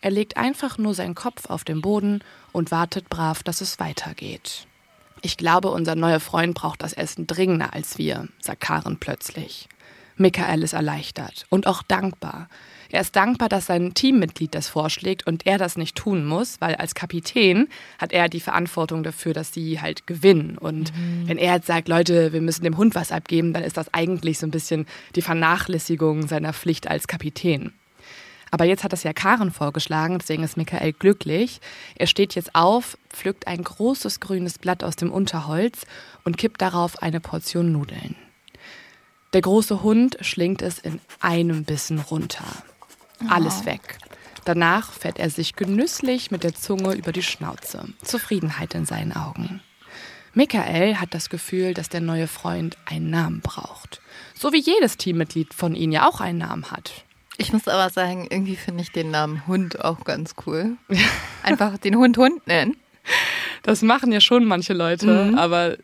Er legt einfach nur seinen Kopf auf den Boden und wartet brav, dass es weitergeht. Ich glaube, unser neuer Freund braucht das Essen dringender als wir, sagt Karen plötzlich. Michael ist erleichtert und auch dankbar. Er ist dankbar, dass sein Teammitglied das vorschlägt und er das nicht tun muss, weil als Kapitän hat er die Verantwortung dafür, dass sie halt gewinnen. Und mhm. wenn er jetzt sagt, Leute, wir müssen dem Hund was abgeben, dann ist das eigentlich so ein bisschen die Vernachlässigung seiner Pflicht als Kapitän. Aber jetzt hat das ja Karen vorgeschlagen, deswegen ist Michael glücklich. Er steht jetzt auf, pflückt ein großes grünes Blatt aus dem Unterholz und kippt darauf eine Portion Nudeln. Der große Hund schlingt es in einem Bissen runter. Alles oh. weg. Danach fährt er sich genüsslich mit der Zunge über die Schnauze. Zufriedenheit in seinen Augen. Michael hat das Gefühl, dass der neue Freund einen Namen braucht. So wie jedes Teammitglied von ihnen ja auch einen Namen hat. Ich muss aber sagen, irgendwie finde ich den Namen Hund auch ganz cool. Einfach den Hund Hund nennen. Das machen ja schon manche Leute, mhm. aber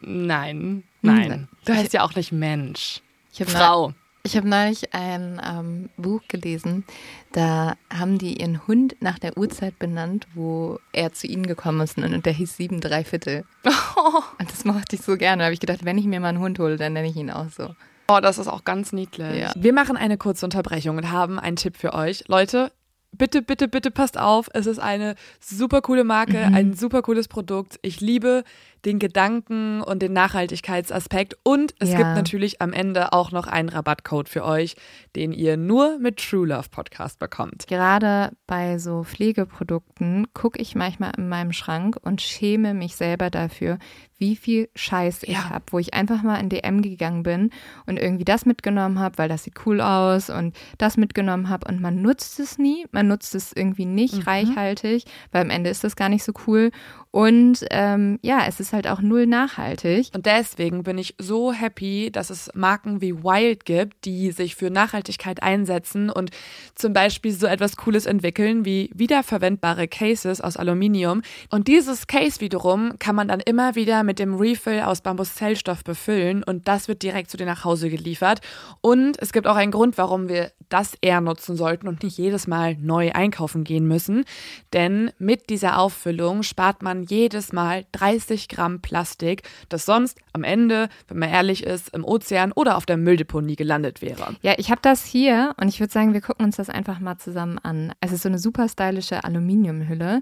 nein, nein. Mhm. Du heißt ja auch nicht Mensch. Ich Frau. Ich habe neulich ein ähm, Buch gelesen, da haben die ihren Hund nach der Uhrzeit benannt, wo er zu ihnen gekommen ist und der hieß sieben Dreiviertel. Oh. Und das mochte ich so gerne. Da habe ich gedacht, wenn ich mir mal einen Hund hole, dann nenne ich ihn auch so. Oh, das ist auch ganz niedlich. Ja. Wir machen eine kurze Unterbrechung und haben einen Tipp für euch. Leute, bitte, bitte, bitte passt auf. Es ist eine super coole Marke, mhm. ein super cooles Produkt. Ich liebe den Gedanken und den Nachhaltigkeitsaspekt. Und es ja. gibt natürlich am Ende auch noch einen Rabattcode für euch, den ihr nur mit True Love Podcast bekommt. Gerade bei so Pflegeprodukten gucke ich manchmal in meinem Schrank und schäme mich selber dafür, wie viel Scheiß ich ja. habe, wo ich einfach mal in DM gegangen bin und irgendwie das mitgenommen habe, weil das sieht cool aus und das mitgenommen habe und man nutzt es nie, man nutzt es irgendwie nicht mhm. reichhaltig, weil am Ende ist das gar nicht so cool und ähm, ja, es ist halt auch null nachhaltig. Und deswegen bin ich so happy, dass es Marken wie Wild gibt, die sich für Nachhaltigkeit einsetzen und zum Beispiel so etwas Cooles entwickeln wie wiederverwendbare Cases aus Aluminium. Und dieses Case wiederum kann man dann immer wieder mit dem Refill aus Bambuszellstoff befüllen und das wird direkt zu dir nach Hause geliefert. Und es gibt auch einen Grund, warum wir das eher nutzen sollten und nicht jedes Mal neu einkaufen gehen müssen. Denn mit dieser Auffüllung spart man jedes Mal 30 Gramm Plastik, das sonst am Ende, wenn man ehrlich ist, im Ozean oder auf der Mülldeponie gelandet wäre. Ja, ich habe das hier und ich würde sagen, wir gucken uns das einfach mal zusammen an. Es ist so eine super stylische Aluminiumhülle.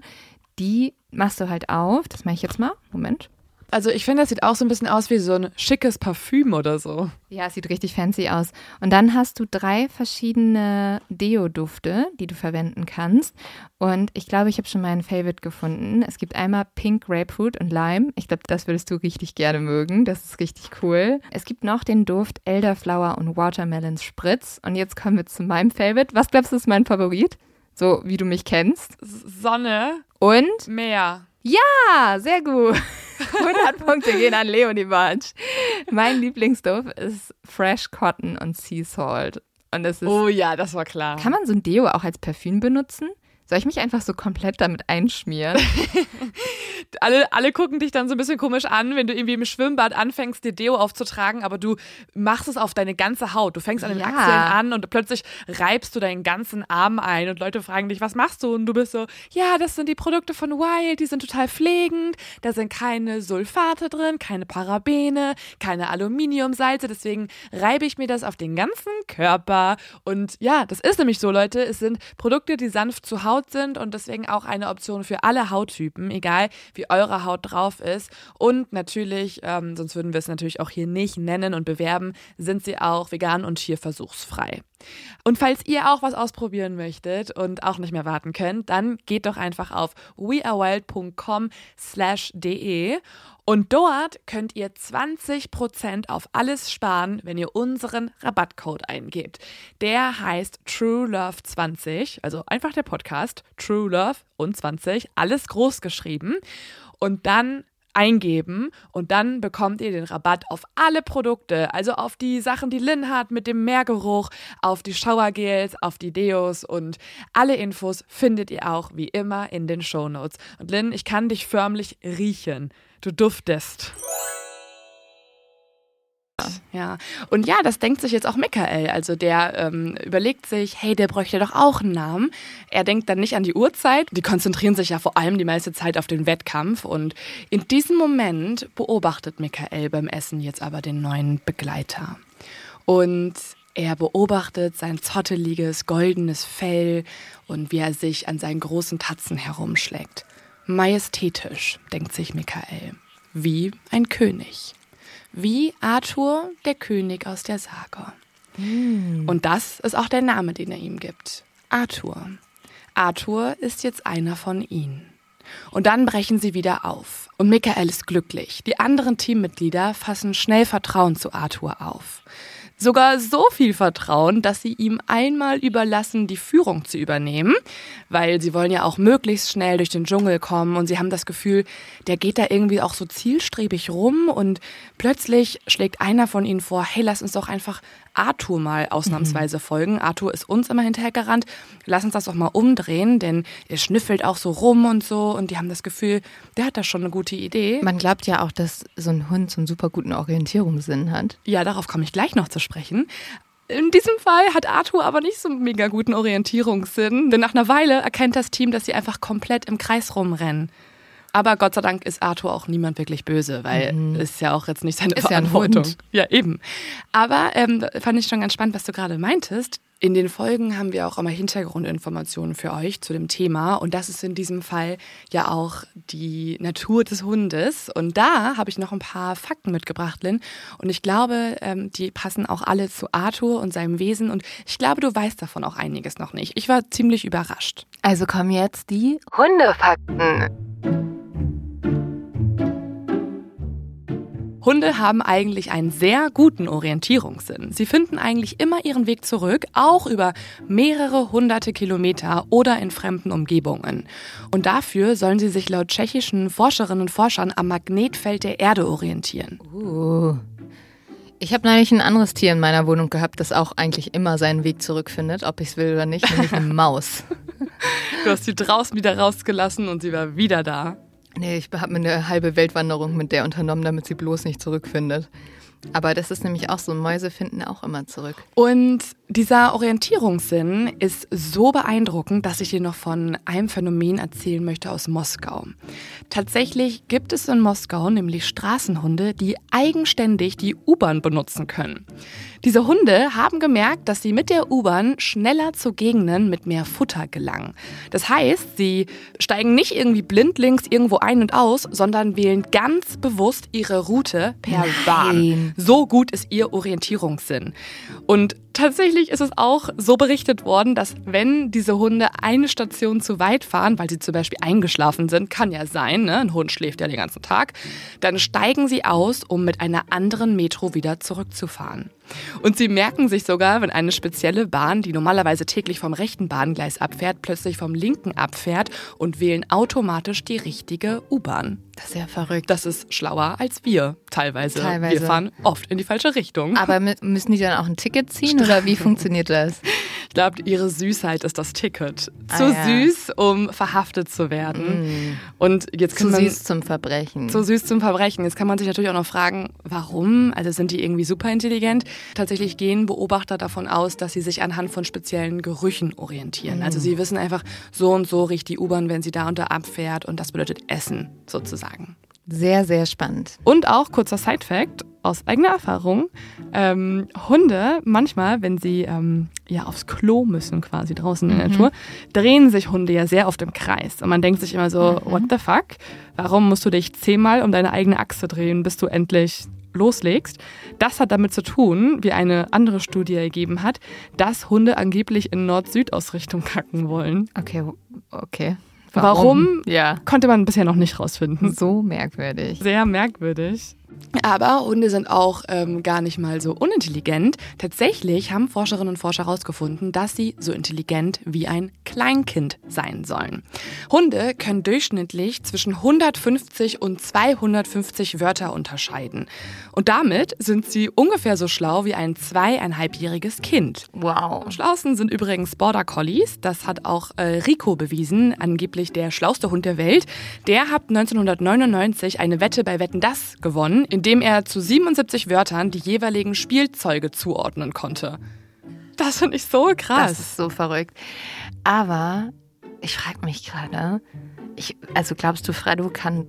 Die machst du halt auf. Das mache ich jetzt mal. Moment. Also ich finde, das sieht auch so ein bisschen aus wie so ein schickes Parfüm oder so. Ja, es sieht richtig fancy aus. Und dann hast du drei verschiedene Deo-Dufte, die du verwenden kannst. Und ich glaube, ich habe schon meinen Favorite gefunden. Es gibt einmal Pink Grapefruit und Lime. Ich glaube, das würdest du richtig gerne mögen. Das ist richtig cool. Es gibt noch den Duft Elderflower und Watermelon Spritz. Und jetzt kommen wir zu meinem Favorite. Was glaubst du ist mein Favorit? So wie du mich kennst. Sonne und Meer. Ja, sehr gut. 100 Punkte gehen an Leonie Bartsch. Mein Lieblingsduft ist Fresh Cotton und Sea Salt. Und es ist, Oh ja, das war klar. kann man so ein Deo auch als Parfüm benutzen? Soll ich mich einfach so komplett damit einschmieren? alle, alle gucken dich dann so ein bisschen komisch an, wenn du irgendwie im Schwimmbad anfängst, dir Deo aufzutragen, aber du machst es auf deine ganze Haut. Du fängst an den Ja. Achseln an und plötzlich reibst du deinen ganzen Arm ein und Leute fragen dich, was machst du? Und du bist so, ja, das sind die Produkte von Wild, die sind total pflegend, da sind keine Sulfate drin, keine Parabene, keine Aluminiumsalze, deswegen reibe ich mir das auf den ganzen Körper. Und ja, das ist nämlich so, Leute, es sind Produkte, die sanft zu Haut sind und deswegen auch eine Option für alle Hauttypen, egal wie eure Haut drauf ist. Und natürlich, ähm, sonst würden wir es natürlich auch hier nicht nennen und bewerben, sind sie auch vegan und tierversuchsfrei. Und falls ihr auch was ausprobieren möchtet und auch nicht mehr warten könnt, dann geht doch einfach auf wearewild.com slash de und dort könnt ihr 20% auf alles sparen, wenn ihr unseren Rabattcode eingebt. Der heißt True Love 20, also einfach der Podcast True Love und 20, alles groß geschrieben und dann eingeben und dann bekommt ihr den Rabatt auf alle Produkte, also auf die Sachen, die Lynn hat mit dem Meergeruch, auf die Showergels, auf die Deos und alle Infos findet ihr auch wie immer in den Shownotes. Und Lynn, ich kann dich förmlich riechen. Du duftest. Ja, und ja, das denkt sich jetzt auch Michael. Also der ähm, überlegt sich, hey, der bräuchte doch auch einen Namen. Er denkt dann nicht an die Uhrzeit. Die konzentrieren sich ja vor allem die meiste Zeit auf den Wettkampf. Und in diesem Moment beobachtet Michael beim Essen jetzt aber den neuen Begleiter. Und er beobachtet sein zotteliges, goldenes Fell und wie er sich an seinen großen Tatzen herumschlägt. Majestätisch, denkt sich Michael. Wie ein König. Wie Arthur, der König aus der Sage. Und das ist auch der Name, den er ihm gibt. Arthur. Arthur ist jetzt einer von ihnen. Und dann brechen sie wieder auf. Und Michael ist glücklich. Die anderen Teammitglieder fassen schnell Vertrauen zu Arthur auf. Sogar so viel Vertrauen, dass sie ihm einmal überlassen, die Führung zu übernehmen, weil sie wollen ja auch möglichst schnell durch den Dschungel kommen und sie haben das Gefühl, der geht da irgendwie auch so zielstrebig rum und plötzlich schlägt einer von ihnen vor, hey, lass uns doch einfach Arthur mal ausnahmsweise folgen. Arthur ist uns immer hinterhergerannt. Lass uns das doch mal umdrehen, denn er schnüffelt auch so rum und so und die haben das Gefühl, der hat da schon eine gute Idee. Man glaubt ja auch, dass so ein Hund so einen super guten Orientierungssinn hat. Ja, darauf komme ich gleich noch zu sprechen. In diesem Fall hat Arthur aber nicht so einen mega guten Orientierungssinn, denn nach einer Weile erkennt das Team, dass sie einfach komplett im Kreis rumrennen. Aber Gott sei Dank ist Arthur auch niemand wirklich böse, weil ist ja auch jetzt nicht seine Ist ja Verantwortung. Hund. Ja, eben. Aber ähm, fand ich schon ganz spannend, was du gerade meintest. In den Folgen haben wir auch immer Hintergrundinformationen für euch zu dem Thema. Und das ist in diesem Fall ja auch die Natur des Hundes. Und da habe ich noch ein paar Fakten mitgebracht, Lynn. Und ich glaube, ähm, die passen auch alle zu Arthur und seinem Wesen. Und ich glaube, du weißt davon auch einiges noch nicht. Ich war ziemlich überrascht. Also kommen jetzt die Hundefakten. Hunde haben eigentlich einen sehr guten Orientierungssinn. Sie finden eigentlich immer ihren Weg zurück, auch über mehrere hunderte Kilometer oder in fremden Umgebungen. Und dafür sollen sie sich laut tschechischen Forscherinnen und Forschern am Magnetfeld der Erde orientieren. Uh. Ich habe neulich ein anderes Tier in meiner Wohnung gehabt, das auch eigentlich immer seinen Weg zurückfindet, ob ich es will oder nicht, nämlich eine Maus. Du hast sie draußen wieder rausgelassen und sie war wieder da. Nee, ich habe mir eine halbe Weltwanderung mit der unternommen, damit sie bloß nicht zurückfindet. Aber das ist nämlich auch so, Mäuse finden auch immer zurück. Und dieser Orientierungssinn ist so beeindruckend, dass ich dir noch von einem Phänomen erzählen möchte aus Moskau. Tatsächlich gibt es in Moskau nämlich Straßenhunde, die eigenständig die U-Bahn benutzen können. Diese Hunde haben gemerkt, dass sie mit der U-Bahn schneller zu Gegenden mit mehr Futter gelangen. Das heißt, sie steigen nicht irgendwie blindlings irgendwo ein und aus, sondern wählen ganz bewusst ihre Route per Nein. Bahn. So gut ist ihr Orientierungssinn. Und tatsächlich ist es auch so berichtet worden, dass wenn diese Hunde eine Station zu weit fahren, weil sie zum Beispiel eingeschlafen sind, kann ja sein, ne? ein Hund schläft ja den ganzen Tag, dann steigen sie aus, um mit einer anderen Metro wieder zurückzufahren. Und sie merken sich sogar, wenn eine spezielle Bahn, die normalerweise täglich vom rechten Bahngleis abfährt, plötzlich vom linken abfährt und wählen automatisch die richtige U-Bahn. Das ist ja verrückt. Das ist schlauer als wir teilweise. Teilweise. Wir fahren oft in die falsche Richtung. Aber mü- müssen die dann auch ein Ticket ziehen oder wie funktioniert das? Ich glaube, ihre Süßheit ist das Ticket. Ah, Zu ja. süß, um verhaftet zu werden. Und jetzt Zu man süß zum Verbrechen. zu süß zum Verbrechen. Jetzt kann man sich natürlich auch noch fragen, warum? Also sind die irgendwie super intelligent? Tatsächlich gehen Beobachter davon aus, dass sie sich anhand von speziellen Gerüchen orientieren. Also sie wissen einfach, so und so riecht die U-Bahn, wenn sie da und da abfährt. Und das bedeutet Essen sozusagen. Sehr, sehr spannend. Und auch kurzer Side-Fact aus eigener Erfahrung: ähm, Hunde, manchmal, wenn sie ähm, ja aufs Klo müssen, quasi draußen in der Natur, drehen sich Hunde ja sehr oft im Kreis. Und man denkt sich immer so: What the fuck? Warum musst du dich zehnmal um deine eigene Achse drehen, bis du endlich loslegst? Das hat damit zu tun, wie eine andere Studie ergeben hat, dass Hunde angeblich in Nord-Süd-Ausrichtung kacken wollen. Okay, okay. Warum? Ja. Konnte man bisher noch nicht rausfinden. So merkwürdig. Sehr merkwürdig. Aber Hunde sind auch ähm, gar nicht mal so unintelligent. Tatsächlich haben Forscherinnen und Forscher herausgefunden, dass sie so intelligent wie ein Kleinkind sein sollen. Hunde können durchschnittlich zwischen 150 und 250 Wörter unterscheiden. Und damit sind sie ungefähr so schlau wie ein zweieinhalbjähriges Kind. Wow. Am schlausten sind übrigens Border Collies. Das hat auch äh, Rico bewiesen, angeblich der schlauste Hund der Welt. Der hat 1999 eine Wette bei Wetten Das gewonnen, indem er zu 77 Wörtern die jeweiligen Spielzeuge zuordnen konnte. Das finde ich so krass. Das ist so verrückt. Aber ich frage mich gerade, also glaubst du, Fredo kann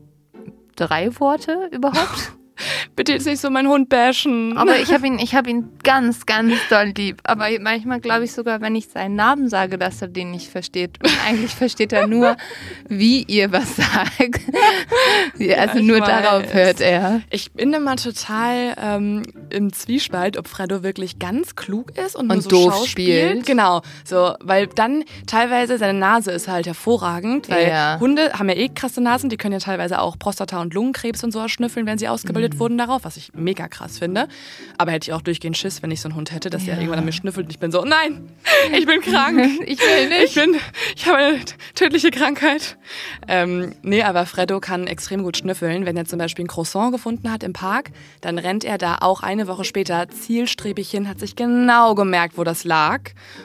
drei Worte überhaupt? Bitte jetzt nicht so meinen Hund bashen. Aber ich habe ihn, ich habe ihn ganz, ganz doll lieb. Aber manchmal glaube ich sogar, wenn ich seinen Namen sage, dass er den nicht versteht. Und eigentlich versteht er nur, wie ihr was sagt. Ja, also nur darauf hört er. Ich bin immer total ähm, im Zwiespalt, ob Fredo wirklich ganz klug ist und, nur Und so doof schauspielt. spielt. Genau, so, weil dann teilweise seine Nase ist halt hervorragend, weil Ja. Hunde haben ja eh krasse Nasen, die können ja teilweise auch Prostata- und Lungenkrebs und so erschnüffeln, wenn sie ausgebildet Mhm. wurden darauf, was ich mega krass finde. Aber hätte ich auch durchgehend Schiss, wenn ich so einen Hund hätte, dass er irgendwann an mir schnüffelt und ich bin so, nein, ich bin krank. Ich will nicht. Ich bin, ich habe eine tödliche Krankheit. Ähm, nee, aber Freddo kann extrem gut schnüffeln. Wenn er zum Beispiel ein Croissant gefunden hat im Park, dann rennt er da auch eine Woche später zielstrebig hin, hat sich genau gemerkt, wo das lag.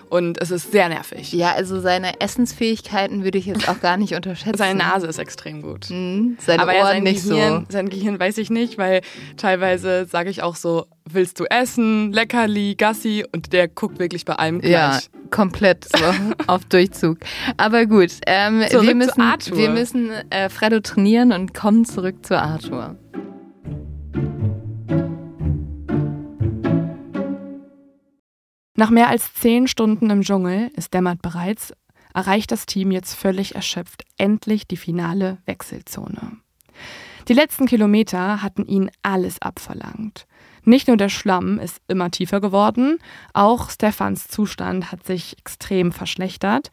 Und es ist sehr nervig. Ja, also seine Essensfähigkeiten würde ich jetzt auch gar nicht unterschätzen. Seine Nase ist extrem gut. Mhm, seine aber ja, Ohren sein nicht Gehirn, so. sein Gehirn weiß ich nicht, weil teilweise sage ich auch so, willst du essen, Leckerli, Gassi? Und der guckt wirklich bei allem gleich. Ja, komplett so auf Durchzug. Aber gut, ähm, wir müssen, wir müssen äh, Freddo trainieren und kommen zurück zu Arthur. Nach mehr als zehn Stunden im Dschungel, es dämmert bereits, erreicht das Team jetzt völlig erschöpft endlich die finale Wechselzone. Die letzten Kilometer hatten ihnen alles abverlangt. Nicht nur der Schlamm ist immer tiefer geworden, auch Stefans Zustand hat sich extrem verschlechtert.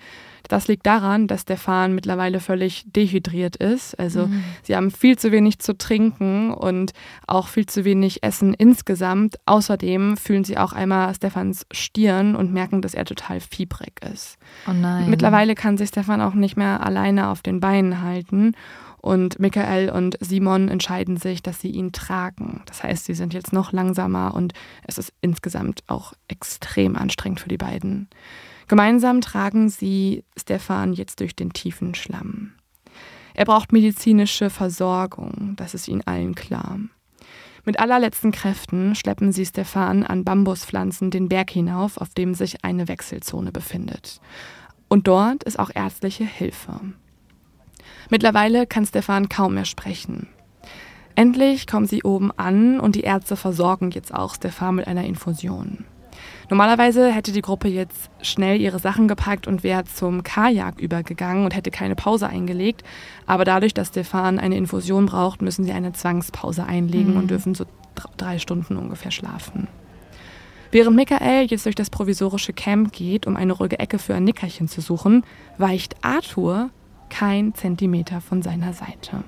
Das liegt daran, dass Stefan mittlerweile völlig dehydriert ist. Also sie haben viel zu wenig zu trinken und auch viel zu wenig Essen insgesamt. Außerdem fühlen sie auch einmal Stefans Stirn und merken, dass er total fiebrig ist. Oh nein. Mittlerweile kann sich Stefan auch nicht mehr alleine auf den Beinen halten. Und Michael und Simon entscheiden sich, dass sie ihn tragen. Das heißt, sie sind jetzt noch langsamer und es ist insgesamt auch extrem anstrengend für die beiden. Gemeinsam tragen sie Stefan jetzt durch den tiefen Schlamm. Er braucht medizinische Versorgung, das ist ihnen allen klar. Mit allerletzten Kräften schleppen sie Stefan an Bambuspflanzen den Berg hinauf, auf dem sich eine Wechselzone befindet. Und dort ist auch ärztliche Hilfe. Mittlerweile kann Stefan kaum mehr sprechen. Endlich kommen sie oben an und die Ärzte versorgen jetzt auch Stefan mit einer Infusion. Normalerweise hätte die Gruppe jetzt schnell ihre Sachen gepackt und wäre zum Kajak übergegangen und hätte keine Pause eingelegt. Aber dadurch, dass Stefan eine Infusion braucht, müssen sie eine Zwangspause einlegen und dürfen so dr- drei Stunden ungefähr schlafen. Während Michael jetzt durch das provisorische Camp geht, um eine ruhige Ecke für ein Nickerchen zu suchen, weicht Arthur kein Zentimeter von seiner Seite.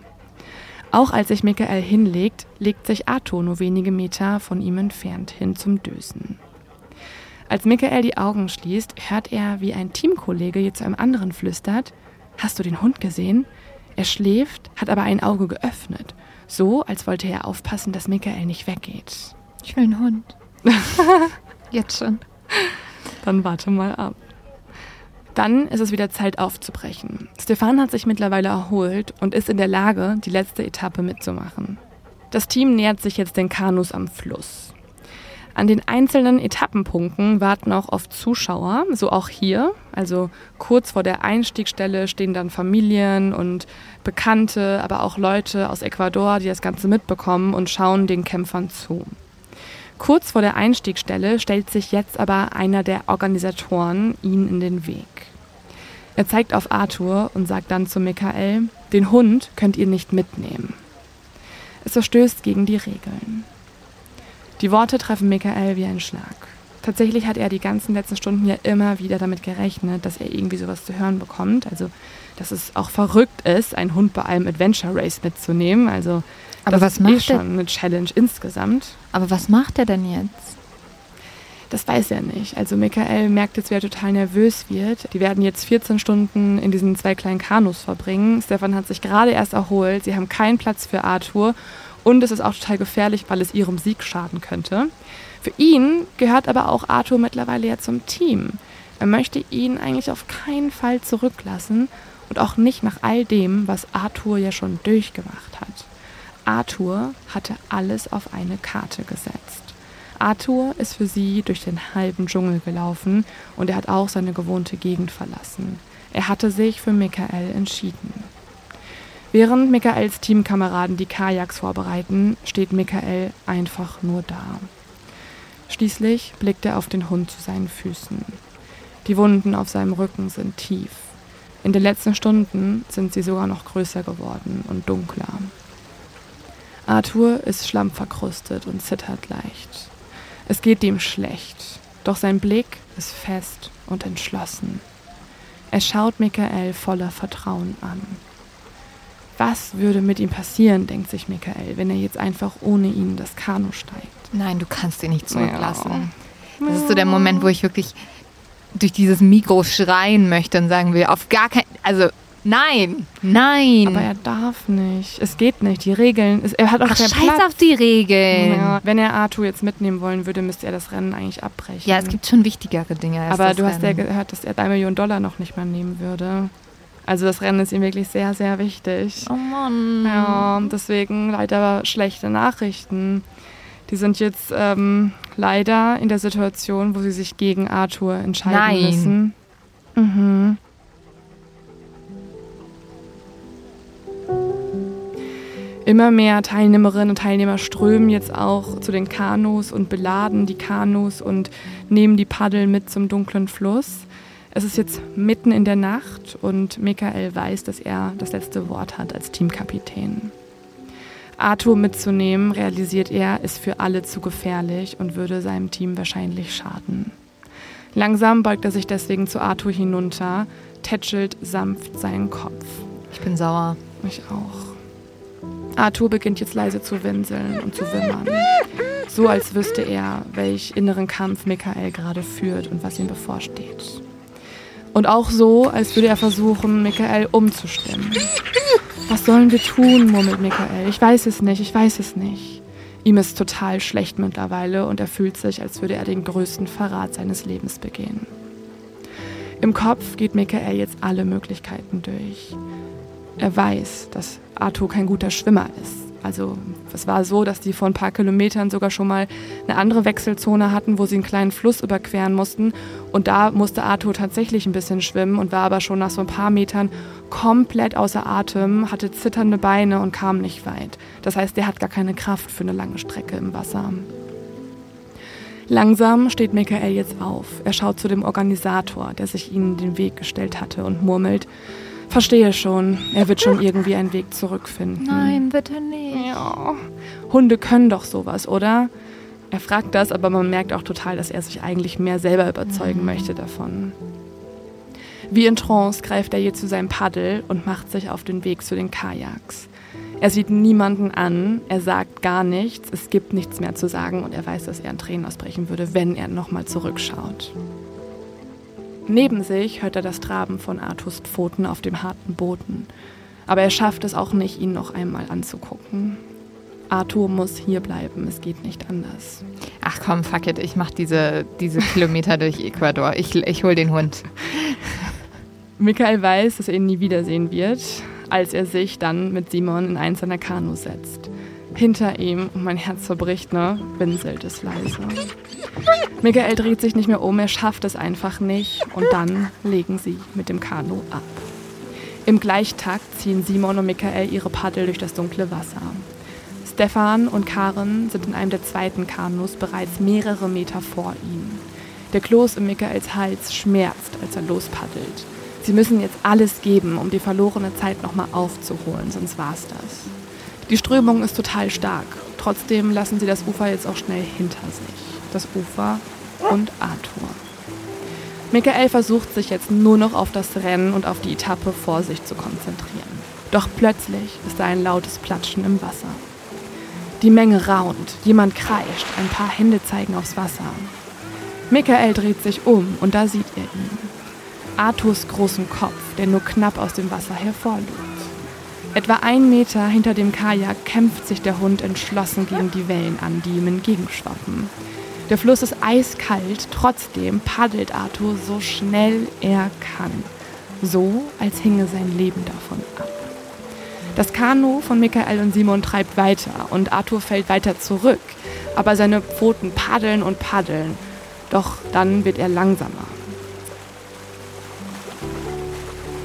Auch als sich Michael hinlegt, legt sich Arthur nur wenige Meter von ihm entfernt hin zum Dösen. Als Michael die Augen schließt, hört er, wie ein Teamkollege jetzt zu einem anderen flüstert: Hast du den Hund gesehen? Er schläft, hat aber ein Auge geöffnet. So, als wollte er aufpassen, dass Michael nicht weggeht. Ich will einen Hund. Jetzt schon. Dann warte mal ab. Dann ist es wieder Zeit aufzubrechen. Stefan hat sich mittlerweile erholt und ist in der Lage, die letzte Etappe mitzumachen. Das Team nähert sich jetzt den Kanus am Fluss. An den einzelnen Etappenpunkten warten auch oft Zuschauer, so auch hier. Also kurz vor der Einstiegsstelle stehen dann Familien und Bekannte, aber auch Leute aus Ecuador, die das Ganze mitbekommen und schauen den Kämpfern zu. Kurz vor der Einstiegsstelle stellt sich jetzt aber einer der Organisatoren ihnen in den Weg. Er zeigt auf Arthur und sagt dann zu Michael, den Hund könnt ihr nicht mitnehmen. Es verstößt gegen die Regeln. Die Worte treffen Michael wie ein Schlag. Tatsächlich hat er die ganzen letzten Stunden ja immer wieder damit gerechnet, dass er irgendwie sowas zu hören bekommt. Also, dass es auch verrückt ist, einen Hund bei einem Adventure Race mitzunehmen. Also, Aber das was ist eh macht schon er? eine Challenge insgesamt. Aber was macht er denn jetzt? Das weiß er nicht. Also Michael merkt jetzt, wie er total nervös wird. Die werden jetzt 14 Stunden in diesen zwei kleinen Kanus verbringen. Stefan hat sich gerade erst erholt. Sie haben keinen Platz für Arthur. Und es ist auch total gefährlich, weil es ihrem Sieg schaden könnte. Für ihn gehört aber auch Arthur mittlerweile ja zum Team. Er möchte ihn eigentlich auf keinen Fall zurücklassen und auch nicht nach all dem, was Arthur ja schon durchgemacht hat. Arthur hatte alles auf eine Karte gesetzt. Arthur ist für sie durch den halben Dschungel gelaufen und er hat auch seine gewohnte Gegend verlassen. Er hatte sich für Michael entschieden. Während Michaels Teamkameraden die Kajaks vorbereiten, steht Michael einfach nur da. Schließlich blickt er auf den Hund zu seinen Füßen. Die Wunden auf seinem Rücken sind tief. In den letzten Stunden sind sie sogar noch größer geworden und dunkler. Arthur ist schlammverkrustet und zittert leicht. Es geht ihm schlecht, doch sein Blick ist fest und entschlossen. Er schaut Michael voller Vertrauen an. Was würde mit ihm passieren, denkt sich Michael, wenn er jetzt einfach ohne ihn das Kanu steigt? Nein, du kannst ihn nicht zurücklassen. Das ist so der Moment, wo ich wirklich durch dieses Mikro schreien möchte und sagen will, auf gar keinen, also nein, nein. Aber er darf nicht. Es geht nicht. Die Regeln. Es, er hat auch Ach, keinen scheiß Platz. auf die Regeln. Ja, Ja, wenn er Arthur jetzt mitnehmen wollen würde, müsste er das Rennen eigentlich abbrechen. es gibt schon wichtigere Dinge als Aber du hast ja Rennen. gehört, dass er drei Millionen Dollar noch nicht mal nehmen würde. Also das Rennen ist ihm wirklich sehr, sehr wichtig. Oh Mann. Ja, deswegen leider schlechte Nachrichten. Die sind jetzt ähm, leider in der Situation, wo sie sich gegen Arthur entscheiden Nein. müssen. Mhm. Immer mehr Teilnehmerinnen und Teilnehmer strömen jetzt auch zu den Kanus und beladen die Kanus und nehmen die Paddel mit zum dunklen Fluss. Es ist jetzt mitten in der Nacht und Michael weiß, dass er das letzte Wort hat als Teamkapitän. Arthur mitzunehmen, realisiert er, ist für alle zu gefährlich und würde seinem Team wahrscheinlich schaden. Langsam beugt er sich deswegen zu Arthur hinunter, tätschelt sanft seinen Kopf. Ich bin sauer. Ich auch. Arthur beginnt jetzt leise zu winseln und zu wimmern. So als wüsste er, welch inneren Kampf Michael gerade führt und was ihm bevorsteht. Und auch so, als würde er versuchen, Michael umzustimmen. Was sollen wir tun, murmelt Michael. Ich weiß es nicht, ich weiß es nicht. Ihm ist total schlecht mittlerweile und er fühlt sich, als würde er den größten Verrat seines Lebens begehen. Im Kopf geht Michael jetzt alle Möglichkeiten durch. Er weiß, dass Arthur kein guter Schwimmer ist. Also es war so, dass die vor ein paar Kilometern sogar schon mal eine andere Wechselzone hatten, wo sie einen kleinen Fluss überqueren mussten. Und da musste Arthur tatsächlich ein bisschen schwimmen und war aber schon nach so ein paar Metern komplett außer Atem, hatte zitternde Beine und kam nicht weit. Das heißt, er hat gar keine Kraft für eine lange Strecke im Wasser. Langsam steht Michael jetzt auf. Er schaut zu dem Organisator, der sich ihnen den Weg gestellt hatte und murmelt, Verstehe schon, er wird schon irgendwie einen Weg zurückfinden. Nein, bitte nicht. Ja, Hunde können doch sowas, oder? Er fragt das, aber man merkt auch total, dass er sich eigentlich mehr selber überzeugen möchte davon. Wie in Trance greift er je zu seinem Paddel und macht sich auf den Weg zu den Kajaks. Er sieht niemanden an, er sagt gar nichts, es gibt nichts mehr zu sagen und er weiß, dass er in Tränen ausbrechen würde, wenn er nochmal zurückschaut. Neben sich hört er das Traben von Arthurs Pfoten auf dem harten Boden. Aber er schafft es auch nicht, ihn noch einmal anzugucken. Arthur muss hier bleiben, es geht nicht anders. Ach komm, fuck it, ich mach diese, diese Kilometer durch Ecuador. Ich, ich hol den Hund. Michael weiß, dass er ihn nie wiedersehen wird, als er sich dann mit Simon in eins seiner Kanus setzt. Hinter ihm, und mein Herz zerbricht, ne, winselt es leise. Michael dreht sich nicht mehr um, er schafft es einfach nicht und dann legen sie mit dem Kanu ab. Im Gleichtakt ziehen Simon und Michael ihre Paddel durch das dunkle Wasser. Stefan und Karen sind in einem der zweiten Kanus bereits mehrere Meter vor ihnen. Der Kloß in Michaels Hals schmerzt, als er lospaddelt. Sie müssen jetzt alles geben, um die verlorene Zeit nochmal aufzuholen, sonst war's das. Die Strömung ist total stark. Trotzdem lassen sie das Ufer jetzt auch schnell hinter sich. Das Ufer und Arthur. Michael versucht sich jetzt nur noch auf das Rennen und auf die Etappe vor sich zu konzentrieren. Doch plötzlich ist da ein lautes Platschen im Wasser. Die Menge raunt, jemand kreischt, ein paar Hände zeigen aufs Wasser. Michael dreht sich um und da sieht er ihn. Arthurs großen Kopf, der nur knapp aus dem Wasser hervorlugt. Etwa ein Meter hinter dem Kajak kämpft sich der Hund entschlossen gegen die Wellen an, die ihm entgegenschwappen. Der Fluss ist eiskalt, trotzdem paddelt Arthur so schnell er kann. So, als hinge sein Leben davon ab. Das Kanu von Michael und Simon treibt weiter und Arthur fällt weiter zurück, aber seine Pfoten paddeln und paddeln. Doch dann wird er langsamer.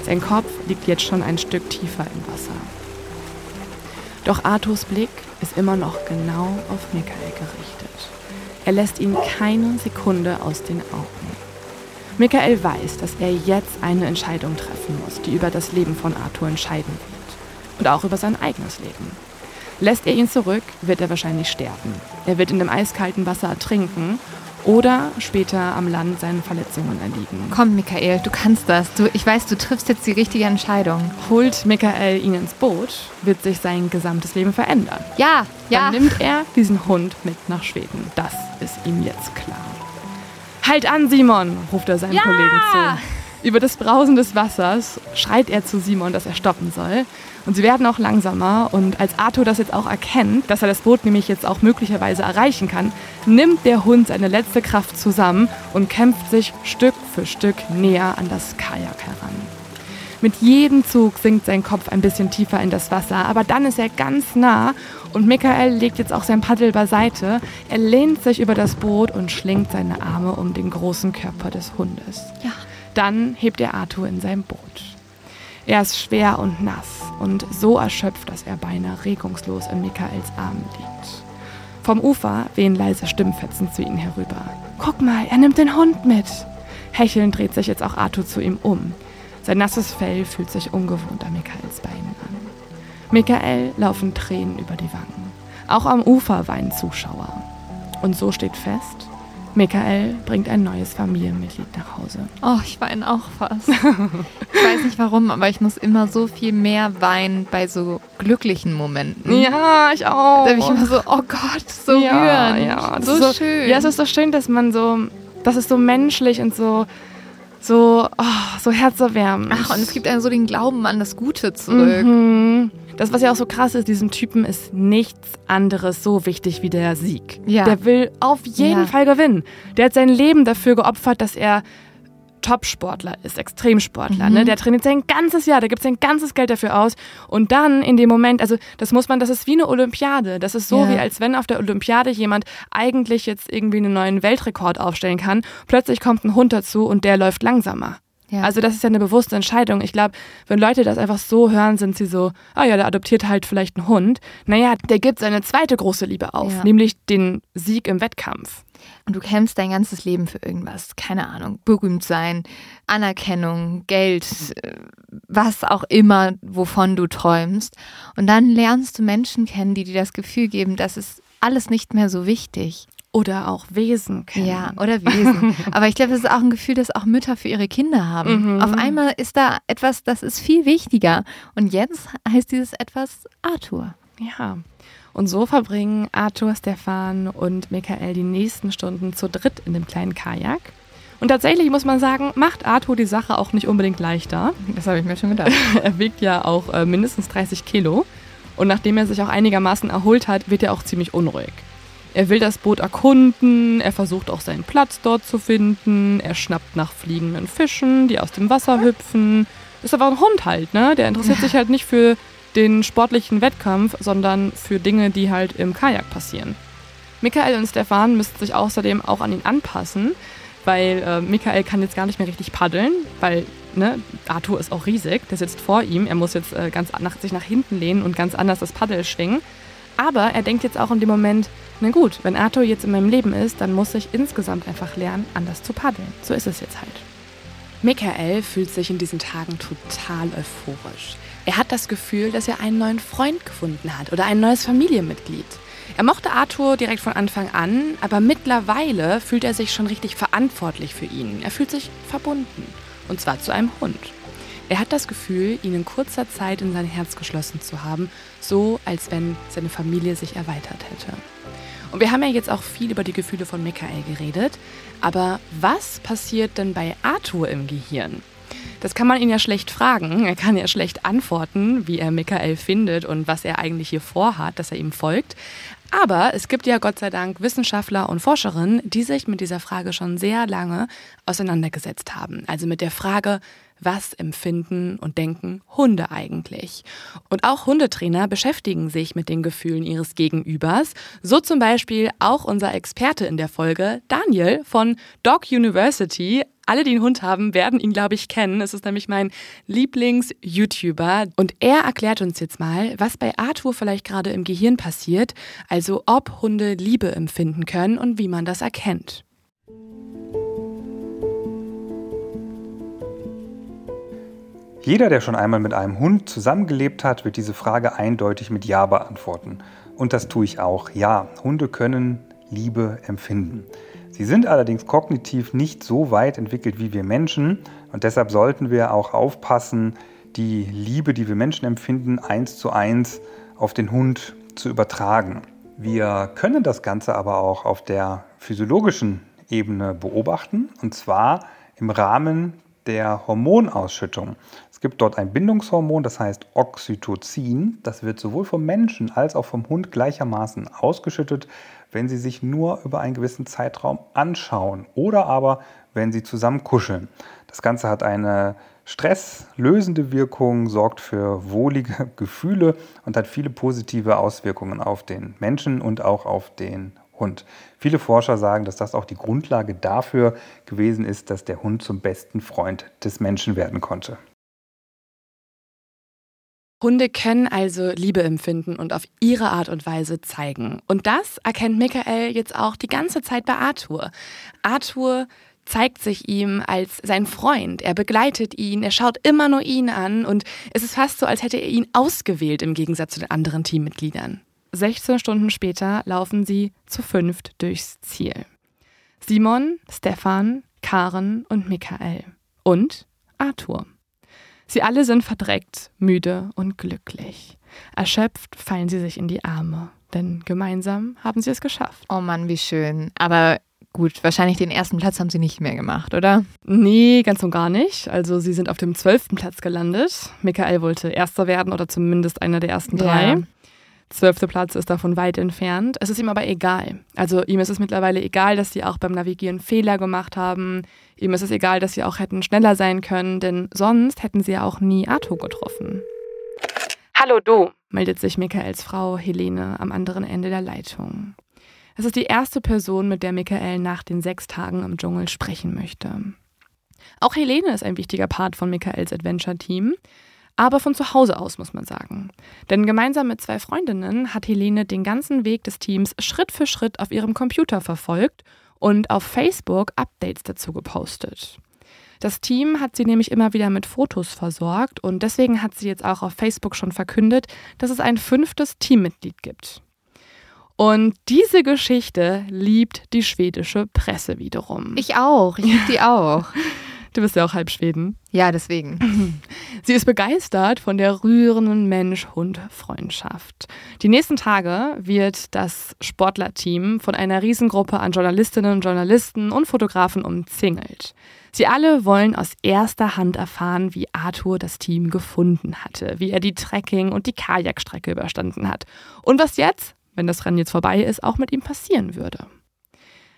Sein Kopf liegt jetzt schon ein Stück tiefer im Wasser. Doch Arthurs Blick ist immer noch genau auf Michael gerichtet. Er lässt ihn keine Sekunde aus den Augen. Michael weiß, dass er jetzt eine Entscheidung treffen muss, die über das Leben von Arthur entscheiden wird. Und auch über sein eigenes Leben. Lässt er ihn zurück, wird er wahrscheinlich sterben. Er wird in dem eiskalten Wasser ertrinken oder später am Land seinen Verletzungen erliegen. Komm, Michael, du kannst das. Du, ich weiß, du triffst jetzt die richtige Entscheidung. Holt Michael ihn ins Boot, wird sich sein gesamtes Leben verändern. Ja, ja. Dann nimmt er diesen Hund mit nach Schweden. Das ist ihm jetzt klar. Halt an, Simon, ruft er seinem Ja! Kollegen zu. Über das Brausen des Wassers schreit er zu Simon, dass er stoppen soll. Und sie werden auch langsamer. Und als Arthur das jetzt auch erkennt, dass er das Boot nämlich jetzt auch möglicherweise erreichen kann, nimmt der Hund seine letzte Kraft zusammen und kämpft sich Stück für Stück näher an das Kajak heran. Mit jedem Zug sinkt sein Kopf ein bisschen tiefer in das Wasser, aber dann ist er ganz nah und Michael legt jetzt auch sein Paddel beiseite. Er lehnt sich über das Boot und schlingt seine Arme um den großen Körper des Hundes. Ja. Dann hebt er Arthur in sein Boot. Er ist schwer und nass und so erschöpft, dass er beinahe regungslos in Michaels Armen liegt. Vom Ufer wehen leise Stimmfetzen zu ihnen herüber. Guck mal, er nimmt den Hund mit. Hechelnd dreht sich jetzt auch Arthur zu ihm um. Sein nasses Fell fühlt sich ungewohnt an Michaels Beinen an. Michael laufen Tränen über die Wangen. Auch am Ufer weinen Zuschauer. Und so steht fest, Michael bringt ein neues Familienmitglied nach Hause. Oh, ich weine auch fast. ich weiß nicht warum, aber ich muss immer so viel mehr weinen bei so glücklichen Momenten. Ja, ich auch. Da bin ich immer so, oh Gott, so ja, rührend. ja, so, so schön. Ja, es ist so schön, dass man so, das ist so menschlich und so, so, oh, so herzerwärmend. Ach, und es gibt einem so den Glauben an das Gute zurück. Mhm. Das, was ja auch so krass ist, diesem Typen ist nichts anderes so wichtig wie der Sieg. Ja. Der will auf jeden Ja. Fall gewinnen. Der hat sein Leben dafür geopfert, dass er Top-Sportler ist, Extremsportler. Mhm. Ne? Der trainiert sein ganzes Jahr, der gibt sein ganzes Geld dafür aus. Und dann in dem Moment, also das muss man, das ist wie eine Olympiade. Das ist so, Ja. wie als wenn auf der Olympiade jemand eigentlich jetzt irgendwie einen neuen Weltrekord aufstellen kann. Plötzlich kommt ein Hund dazu und der läuft langsamer. Ja. Also das ist ja eine bewusste Entscheidung. Ich glaube, wenn Leute das einfach so hören, sind sie so, ah ja, der adoptiert halt vielleicht einen Hund. Naja, der gibt seine zweite große Liebe auf, Ja. nämlich den Sieg im Wettkampf. Und du kämpfst dein ganzes Leben für irgendwas. Keine Ahnung. Berühmt sein, Anerkennung, Geld, äh, was auch immer, wovon du träumst. Und dann lernst du Menschen kennen, die dir das Gefühl geben, das ist alles nicht mehr so wichtig. Oder auch Wesen kennen. Ja, oder Wesen. Aber ich glaube, das ist auch ein Gefühl, das auch Mütter für ihre Kinder haben. Mhm. Auf einmal ist da etwas, das ist viel wichtiger. Und jetzt heißt dieses etwas Arthur. Ja. Und so verbringen Arthur, Stefan und Michael die nächsten Stunden zu dritt in dem kleinen Kajak. Und tatsächlich muss man sagen, macht Arthur die Sache auch nicht unbedingt leichter. Das habe ich mir schon gedacht. er wiegt ja auch äh, mindestens 30 Kilo. Und nachdem er sich auch einigermaßen erholt hat, wird er auch ziemlich unruhig. Er will das Boot erkunden, er versucht auch seinen Platz dort zu finden, er schnappt nach fliegenden Fischen, die aus dem Wasser hüpfen. Ist aber ein Hund halt, ne? Der interessiert sich halt nicht für den sportlichen Wettkampf, sondern für Dinge, die halt im Kajak passieren. Michael und Stefan müssten sich außerdem auch an ihn anpassen, weil äh, Michael kann jetzt gar nicht mehr richtig paddeln, weil ne, Arthur ist auch riesig, der sitzt vor ihm, er muss jetzt äh, ganz nach, sich nach hinten lehnen und ganz anders das Paddel schwingen. Aber er denkt jetzt auch in dem Moment, na gut, wenn Arthur jetzt in meinem Leben ist, dann muss ich insgesamt einfach lernen, anders zu paddeln. So ist es jetzt halt. Michael fühlt sich in diesen Tagen total euphorisch. Er hat das Gefühl, dass er einen neuen Freund gefunden hat oder ein neues Familienmitglied. Er mochte Arthur direkt von Anfang an, aber mittlerweile fühlt er sich schon richtig verantwortlich für ihn. Er fühlt sich verbunden. Und zwar zu einem Hund. Er hat das Gefühl, ihn in kurzer Zeit in sein Herz geschlossen zu haben, so als wenn seine Familie sich erweitert hätte. Und wir haben ja jetzt auch viel über die Gefühle von Michael geredet, aber was passiert denn bei Arthur im Gehirn? Das kann man ihn ja schlecht fragen. Er kann ja schlecht antworten, wie er Michael findet und was er eigentlich hier vorhat, dass er ihm folgt. Aber es gibt ja Gott sei Dank Wissenschaftler und Forscherinnen, die sich mit dieser Frage schon sehr lange auseinandergesetzt haben. Also mit der Frage, was empfinden und denken Hunde eigentlich? Und auch Hundetrainer beschäftigen sich mit den Gefühlen ihres Gegenübers. So zum Beispiel auch unser Experte in der Folge, Daniel von Dog University. Alle, die einen Hund haben, werden ihn, glaube ich, kennen. Es ist nämlich mein Lieblings-YouTuber. Und er erklärt uns jetzt mal, was bei Arthur vielleicht gerade im Gehirn passiert, also ob Hunde Liebe empfinden können und wie man das erkennt. Jeder, der schon einmal mit einem Hund zusammengelebt hat, wird diese Frage eindeutig mit Ja beantworten. Und das tue ich auch. Ja, Hunde können Liebe empfinden. Sie sind allerdings kognitiv nicht so weit entwickelt wie wir Menschen und deshalb sollten wir auch aufpassen, die Liebe, die wir Menschen empfinden, eins zu eins auf den Hund zu übertragen. Wir können das Ganze aber auch auf der physiologischen Ebene beobachten und zwar im Rahmen der Hormonausschüttung. Es gibt dort ein Bindungshormon, das heißt Oxytocin. Das wird sowohl vom Menschen als auch vom Hund gleichermaßen ausgeschüttet, wenn sie sich nur über einen gewissen Zeitraum anschauen oder aber wenn sie zusammen kuscheln. Das Ganze hat eine stresslösende Wirkung, sorgt für wohlige Gefühle und hat viele positive Auswirkungen auf den Menschen und auch auf den Hund. Viele Forscher sagen, dass das auch die Grundlage dafür gewesen ist, dass der Hund zum besten Freund des Menschen werden konnte. Hunde können also Liebe empfinden und auf ihre Art und Weise zeigen. Und das erkennt Michael jetzt auch die ganze Zeit bei Arthur. Arthur zeigt sich ihm als sein Freund. Er begleitet ihn, er schaut immer nur ihn an und es ist fast so, als hätte er ihn ausgewählt im Gegensatz zu den anderen Teammitgliedern. 16 Stunden später laufen sie zu fünft durchs Ziel. Simon, Stefan, Karen und Michael. Und Arthur. Sie alle sind verdreckt, müde und glücklich. Erschöpft fallen sie sich in die Arme, denn gemeinsam haben sie es geschafft. Oh Mann, wie schön. Aber gut, wahrscheinlich den ersten Platz haben sie nicht mehr gemacht, oder? Nee, ganz und gar nicht. Also sie sind auf dem zwölften Platz gelandet. Michael wollte Erster werden oder zumindest einer der ersten drei. Ja. Zwölfte Platz ist davon weit entfernt. Es ist ihm aber egal. Also ihm ist es mittlerweile egal, dass sie auch beim Navigieren Fehler gemacht haben. Ihm ist es egal, dass sie auch hätten schneller sein können, denn sonst hätten sie ja auch nie Arthur getroffen. Hallo du, meldet sich Michaels Frau Helene am anderen Ende der Leitung. Es ist die erste Person, mit der Michael nach den sechs Tagen im Dschungel sprechen möchte. Auch Helene ist ein wichtiger Part von Michaels Adventure-Team aber von zu Hause aus, muss man sagen. Denn gemeinsam mit zwei Freundinnen hat Helene den ganzen Weg des Teams Schritt für Schritt auf ihrem Computer verfolgt und auf Facebook Updates dazu gepostet. Das Team hat sie nämlich immer wieder mit Fotos versorgt und deswegen hat sie jetzt auch auf Facebook schon verkündet, dass es ein fünftes Teammitglied gibt. Und diese Geschichte liebt die schwedische Presse wiederum. Ich auch, ich liebe die auch. Du bist ja auch halb Schweden. Ja, deswegen. Sie ist begeistert von der rührenden Mensch-Hund-Freundschaft. Die nächsten Tage wird das Sportlerteam von einer Riesengruppe an Journalistinnen, Journalisten und Fotografen umzingelt. Sie alle wollen aus erster Hand erfahren, wie Arthur das Team gefunden hatte, wie er die Trekking- und die Kajakstrecke überstanden hat und was jetzt, wenn das Rennen jetzt vorbei ist, auch mit ihm passieren würde.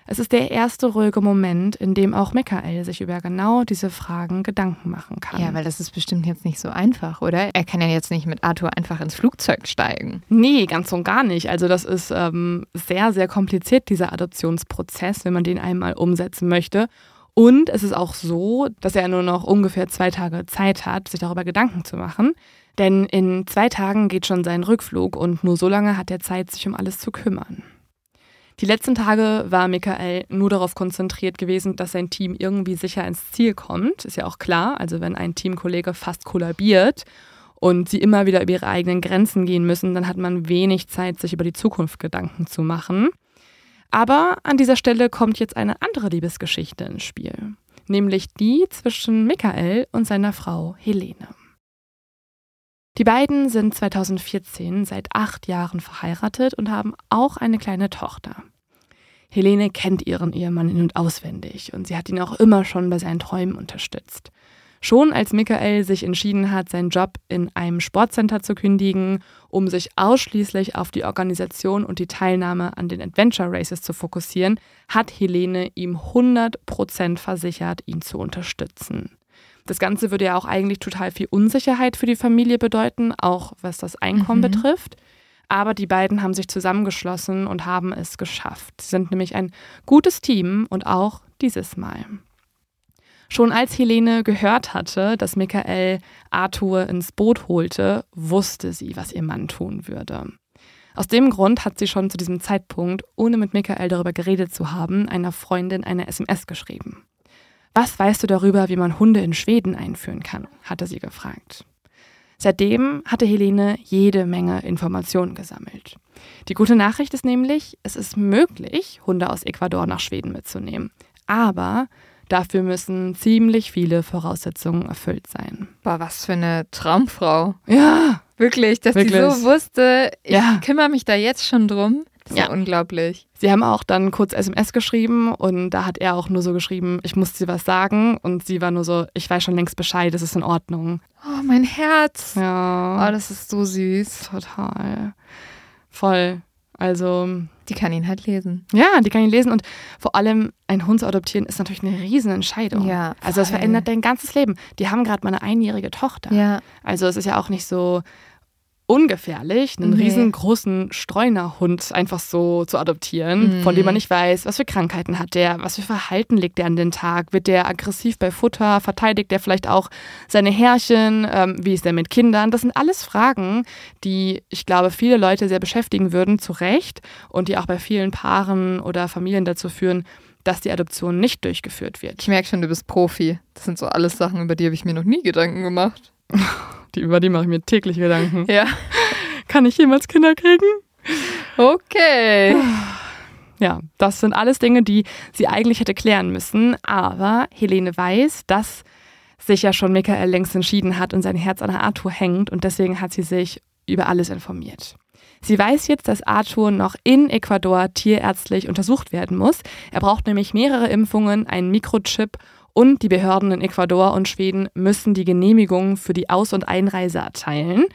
Es ist der erste ruhige Moment, in dem auch Michael sich über genau diese Fragen Gedanken machen kann. Ja, weil das ist bestimmt jetzt nicht so einfach, oder? Er kann ja jetzt nicht mit Arthur einfach ins Flugzeug steigen. Nee, ganz und gar nicht. Also das ist ähm, sehr, sehr kompliziert, dieser Adoptionsprozess, wenn man den einmal umsetzen möchte. Und es ist auch so, dass er nur noch ungefähr zwei Tage Zeit hat, sich darüber Gedanken zu machen. Denn in zwei Tagen geht schon sein Rückflug und nur so lange hat er Zeit, sich um alles zu kümmern. Die letzten Tage war Michael nur darauf konzentriert gewesen, dass sein Team irgendwie sicher ins Ziel kommt. Ist ja auch klar, also wenn ein Teamkollege fast kollabiert und sie immer wieder über ihre eigenen Grenzen gehen müssen, dann hat man wenig Zeit, sich über die Zukunft Gedanken zu machen. Aber an dieser Stelle kommt jetzt eine andere Liebesgeschichte ins Spiel, nämlich die zwischen Michael und seiner Frau Helene. Die beiden sind 2014 seit acht Jahren verheiratet und haben auch eine kleine Tochter. Helene kennt ihren Ehemann in- und auswendig und sie hat ihn auch immer schon bei seinen Träumen unterstützt. Schon als Michael sich entschieden hat, seinen Job in einem Sportcenter zu kündigen, um sich ausschließlich auf die Organisation und die Teilnahme an den Adventure Races zu fokussieren, hat Helene ihm 100% versichert, ihn zu unterstützen. Das Ganze würde ja auch eigentlich total viel Unsicherheit für die Familie bedeuten, auch was das Einkommen mhm. betrifft. Aber die beiden haben sich zusammengeschlossen und haben es geschafft. Sie sind nämlich ein gutes Team und auch dieses Mal. Schon als Helene gehört hatte, dass Michael Arthur ins Boot holte, wusste sie, was ihr Mann tun würde. Aus dem Grund hat sie schon zu diesem Zeitpunkt, ohne mit Michael darüber geredet zu haben, einer Freundin eine SMS geschrieben. Was weißt du darüber, wie man Hunde in Schweden einführen kann? hatte sie gefragt. Seitdem hatte Helene jede Menge Informationen gesammelt. Die gute Nachricht ist nämlich, es ist möglich, Hunde aus Ecuador nach Schweden mitzunehmen. Aber dafür müssen ziemlich viele Voraussetzungen erfüllt sein. Boah, was für eine Traumfrau. Ja. Wirklich, dass die so wusste, ich Ja. kümmere mich da jetzt schon drum. Das ist ja. Unglaublich. Sie haben auch dann kurz SMS geschrieben und da hat er auch nur so geschrieben, ich muss dir was sagen. Und sie war nur so, ich weiß schon längst Bescheid, es ist in Ordnung. Oh, mein Herz. Ja. Oh, das ist so süß. Total. Voll. Also, Die kann ihn halt lesen. ja, die kann ich lesen. Und vor allem, ein Hund zu adoptieren, ist natürlich eine Riesenentscheidung. Ja, Also, es voll. verändert dein ganzes Leben. Die haben gerade mal eine einjährige Tochter. Ja. Also, es ist ja auch nicht so ungefährlich, einen Nee. riesengroßen Streunerhund einfach so zu adoptieren, von dem man Mhm. nicht weiß, was für Krankheiten hat der, was für Verhalten legt der an den Tag, wird der aggressiv bei Futter, verteidigt der vielleicht auch seine Herrchen, ähm, wie ist der mit Kindern? Das sind alles Fragen, die ich glaube viele Leute sehr beschäftigen würden, zu Recht, und die auch bei vielen Paaren oder Familien dazu führen, dass die Adoption nicht durchgeführt wird. Ich merke schon, du bist Profi. Das sind so alles Sachen, über die habe ich mir noch nie Gedanken gemacht. Die, über die mache ich mir täglich Gedanken. Ja. Kann ich jemals Kinder kriegen? Okay. Ja, das sind alles Dinge, die sie eigentlich hätte klären müssen. Aber Helene weiß, dass sich ja schon Michael längst entschieden hat und sein Herz an Arthur hängt und deswegen hat sie sich über alles informiert. Sie weiß jetzt, dass Arthur noch in Ecuador tierärztlich untersucht werden muss. Er braucht nämlich mehrere Impfungen, einen Mikrochip und die Behörden in Ecuador und Schweden müssen die Genehmigung für die Aus- und Einreise erteilen.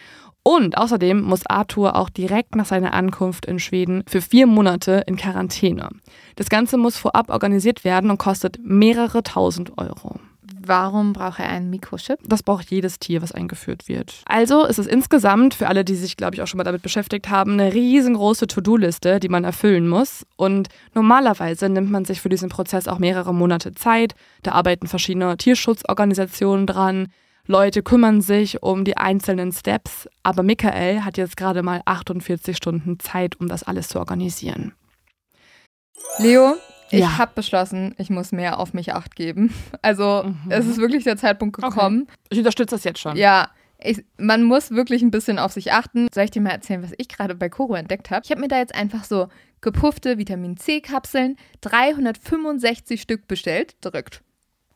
Und außerdem muss Arthur auch direkt nach seiner Ankunft in Schweden für vier Monate in Quarantäne. Das Ganze muss vorab organisiert werden und kostet mehrere tausend Euro. Warum braucht er einen Mikrochip? Das braucht jedes Tier, was eingeführt wird. Also ist es insgesamt, für alle, die sich, glaube ich, auch schon mal damit beschäftigt haben, eine riesengroße To-Do-Liste, die man erfüllen muss. Und normalerweise nimmt man sich für diesen Prozess auch mehrere Monate Zeit. Da arbeiten verschiedene Tierschutzorganisationen dran. Leute kümmern sich um die einzelnen Steps. Aber Michael hat jetzt gerade mal 48 Stunden Zeit, um das alles zu organisieren. Leo, ich Ja. habe beschlossen, ich muss mehr auf mich acht geben. Also, Mhm. es ist wirklich der Zeitpunkt gekommen. Ich unterstütze das jetzt schon. Ja, Ich, man muss wirklich ein bisschen auf sich achten. Soll ich dir mal erzählen, was ich gerade bei Koro entdeckt habe? Ich habe mir da jetzt einfach so gepuffte Vitamin C-Kapseln, 365 Stück bestellt, direkt.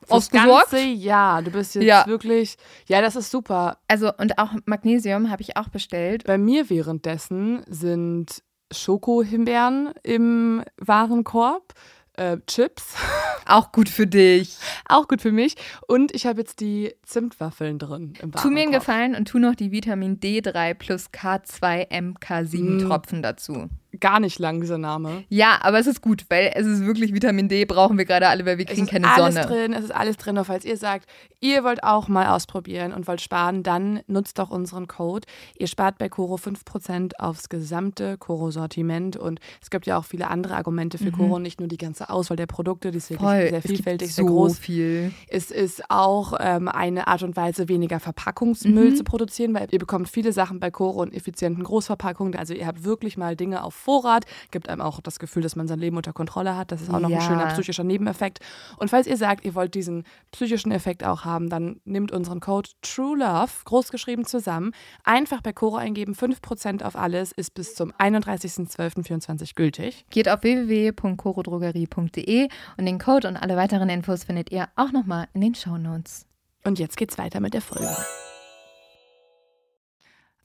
Aufs ganze Jahr. Du bist jetzt Ja. wirklich. Ja, das ist super. Also, und auch Magnesium habe ich auch bestellt. Bei mir währenddessen sind Schokohimbeeren im Warenkorb, äh, Chips, Auch gut für dich. auch gut für mich. Und ich habe jetzt die Zimtwaffeln drin im. Tu mir einen Gefallen und tu noch die Vitamin D3 plus K2 MK7 Mm. Tropfen dazu. Gar nicht lang, dieser Name. Ja, aber es ist gut, weil es ist wirklich Vitamin D, brauchen wir gerade alle, weil wir Es kriegen ist keine alles Sonne. drin, es ist alles drin. Und falls ihr sagt, ihr wollt auch mal ausprobieren und wollt sparen, dann nutzt doch unseren Code. Ihr spart bei Coro 5% aufs gesamte Coro-Sortiment. Und es gibt ja auch viele andere Argumente für Coro, nicht nur die ganze Auswahl der Produkte, die ist wirklich Mhm. Voll, sehr es vielfältig, so sehr groß. viel. Es ist auch ähm, eine Art und Weise, weniger Verpackungsmüll Mhm. zu produzieren, weil ihr bekommt viele Sachen bei Coro in effizienten Großverpackungen. Also ihr habt wirklich mal Dinge auf Vorrat, gibt einem auch das Gefühl, dass man sein Leben unter Kontrolle hat. Das ist auch noch Ja. ein schöner psychischer Nebeneffekt. Und falls ihr sagt, ihr wollt diesen psychischen Effekt auch haben, dann nehmt unseren Code TrueLove, großgeschrieben zusammen, einfach bei Coro eingeben. 5% auf alles ist bis zum 31.12.24 gültig. Geht auf www.corodrogerie.de und den Code und alle weiteren Infos findet ihr auch nochmal in den Shownotes. Und jetzt geht's weiter mit der Folge.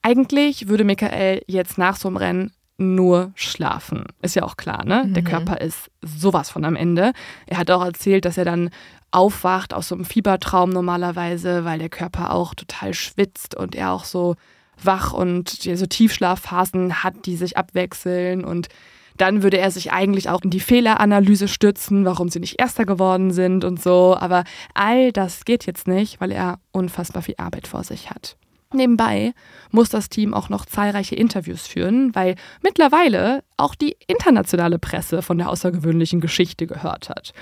Eigentlich würde Michael jetzt nach so einem Rennen nur schlafen. Ist ja auch klar, ne? Der Mhm. Körper ist sowas von am Ende. Er hat auch erzählt, dass er dann aufwacht aus so einem Fiebertraum normalerweise, weil der Körper auch total schwitzt und er auch so wach und so Tiefschlafphasen hat, die sich abwechseln und dann würde er sich eigentlich auch in die Fehleranalyse stützen, warum sie nicht Erster geworden sind und so. Aber all das geht jetzt nicht, weil er unfassbar viel Arbeit vor sich hat. Nebenbei muss das Team auch noch zahlreiche Interviews führen, weil mittlerweile auch die internationale Presse von der außergewöhnlichen Geschichte gehört hat.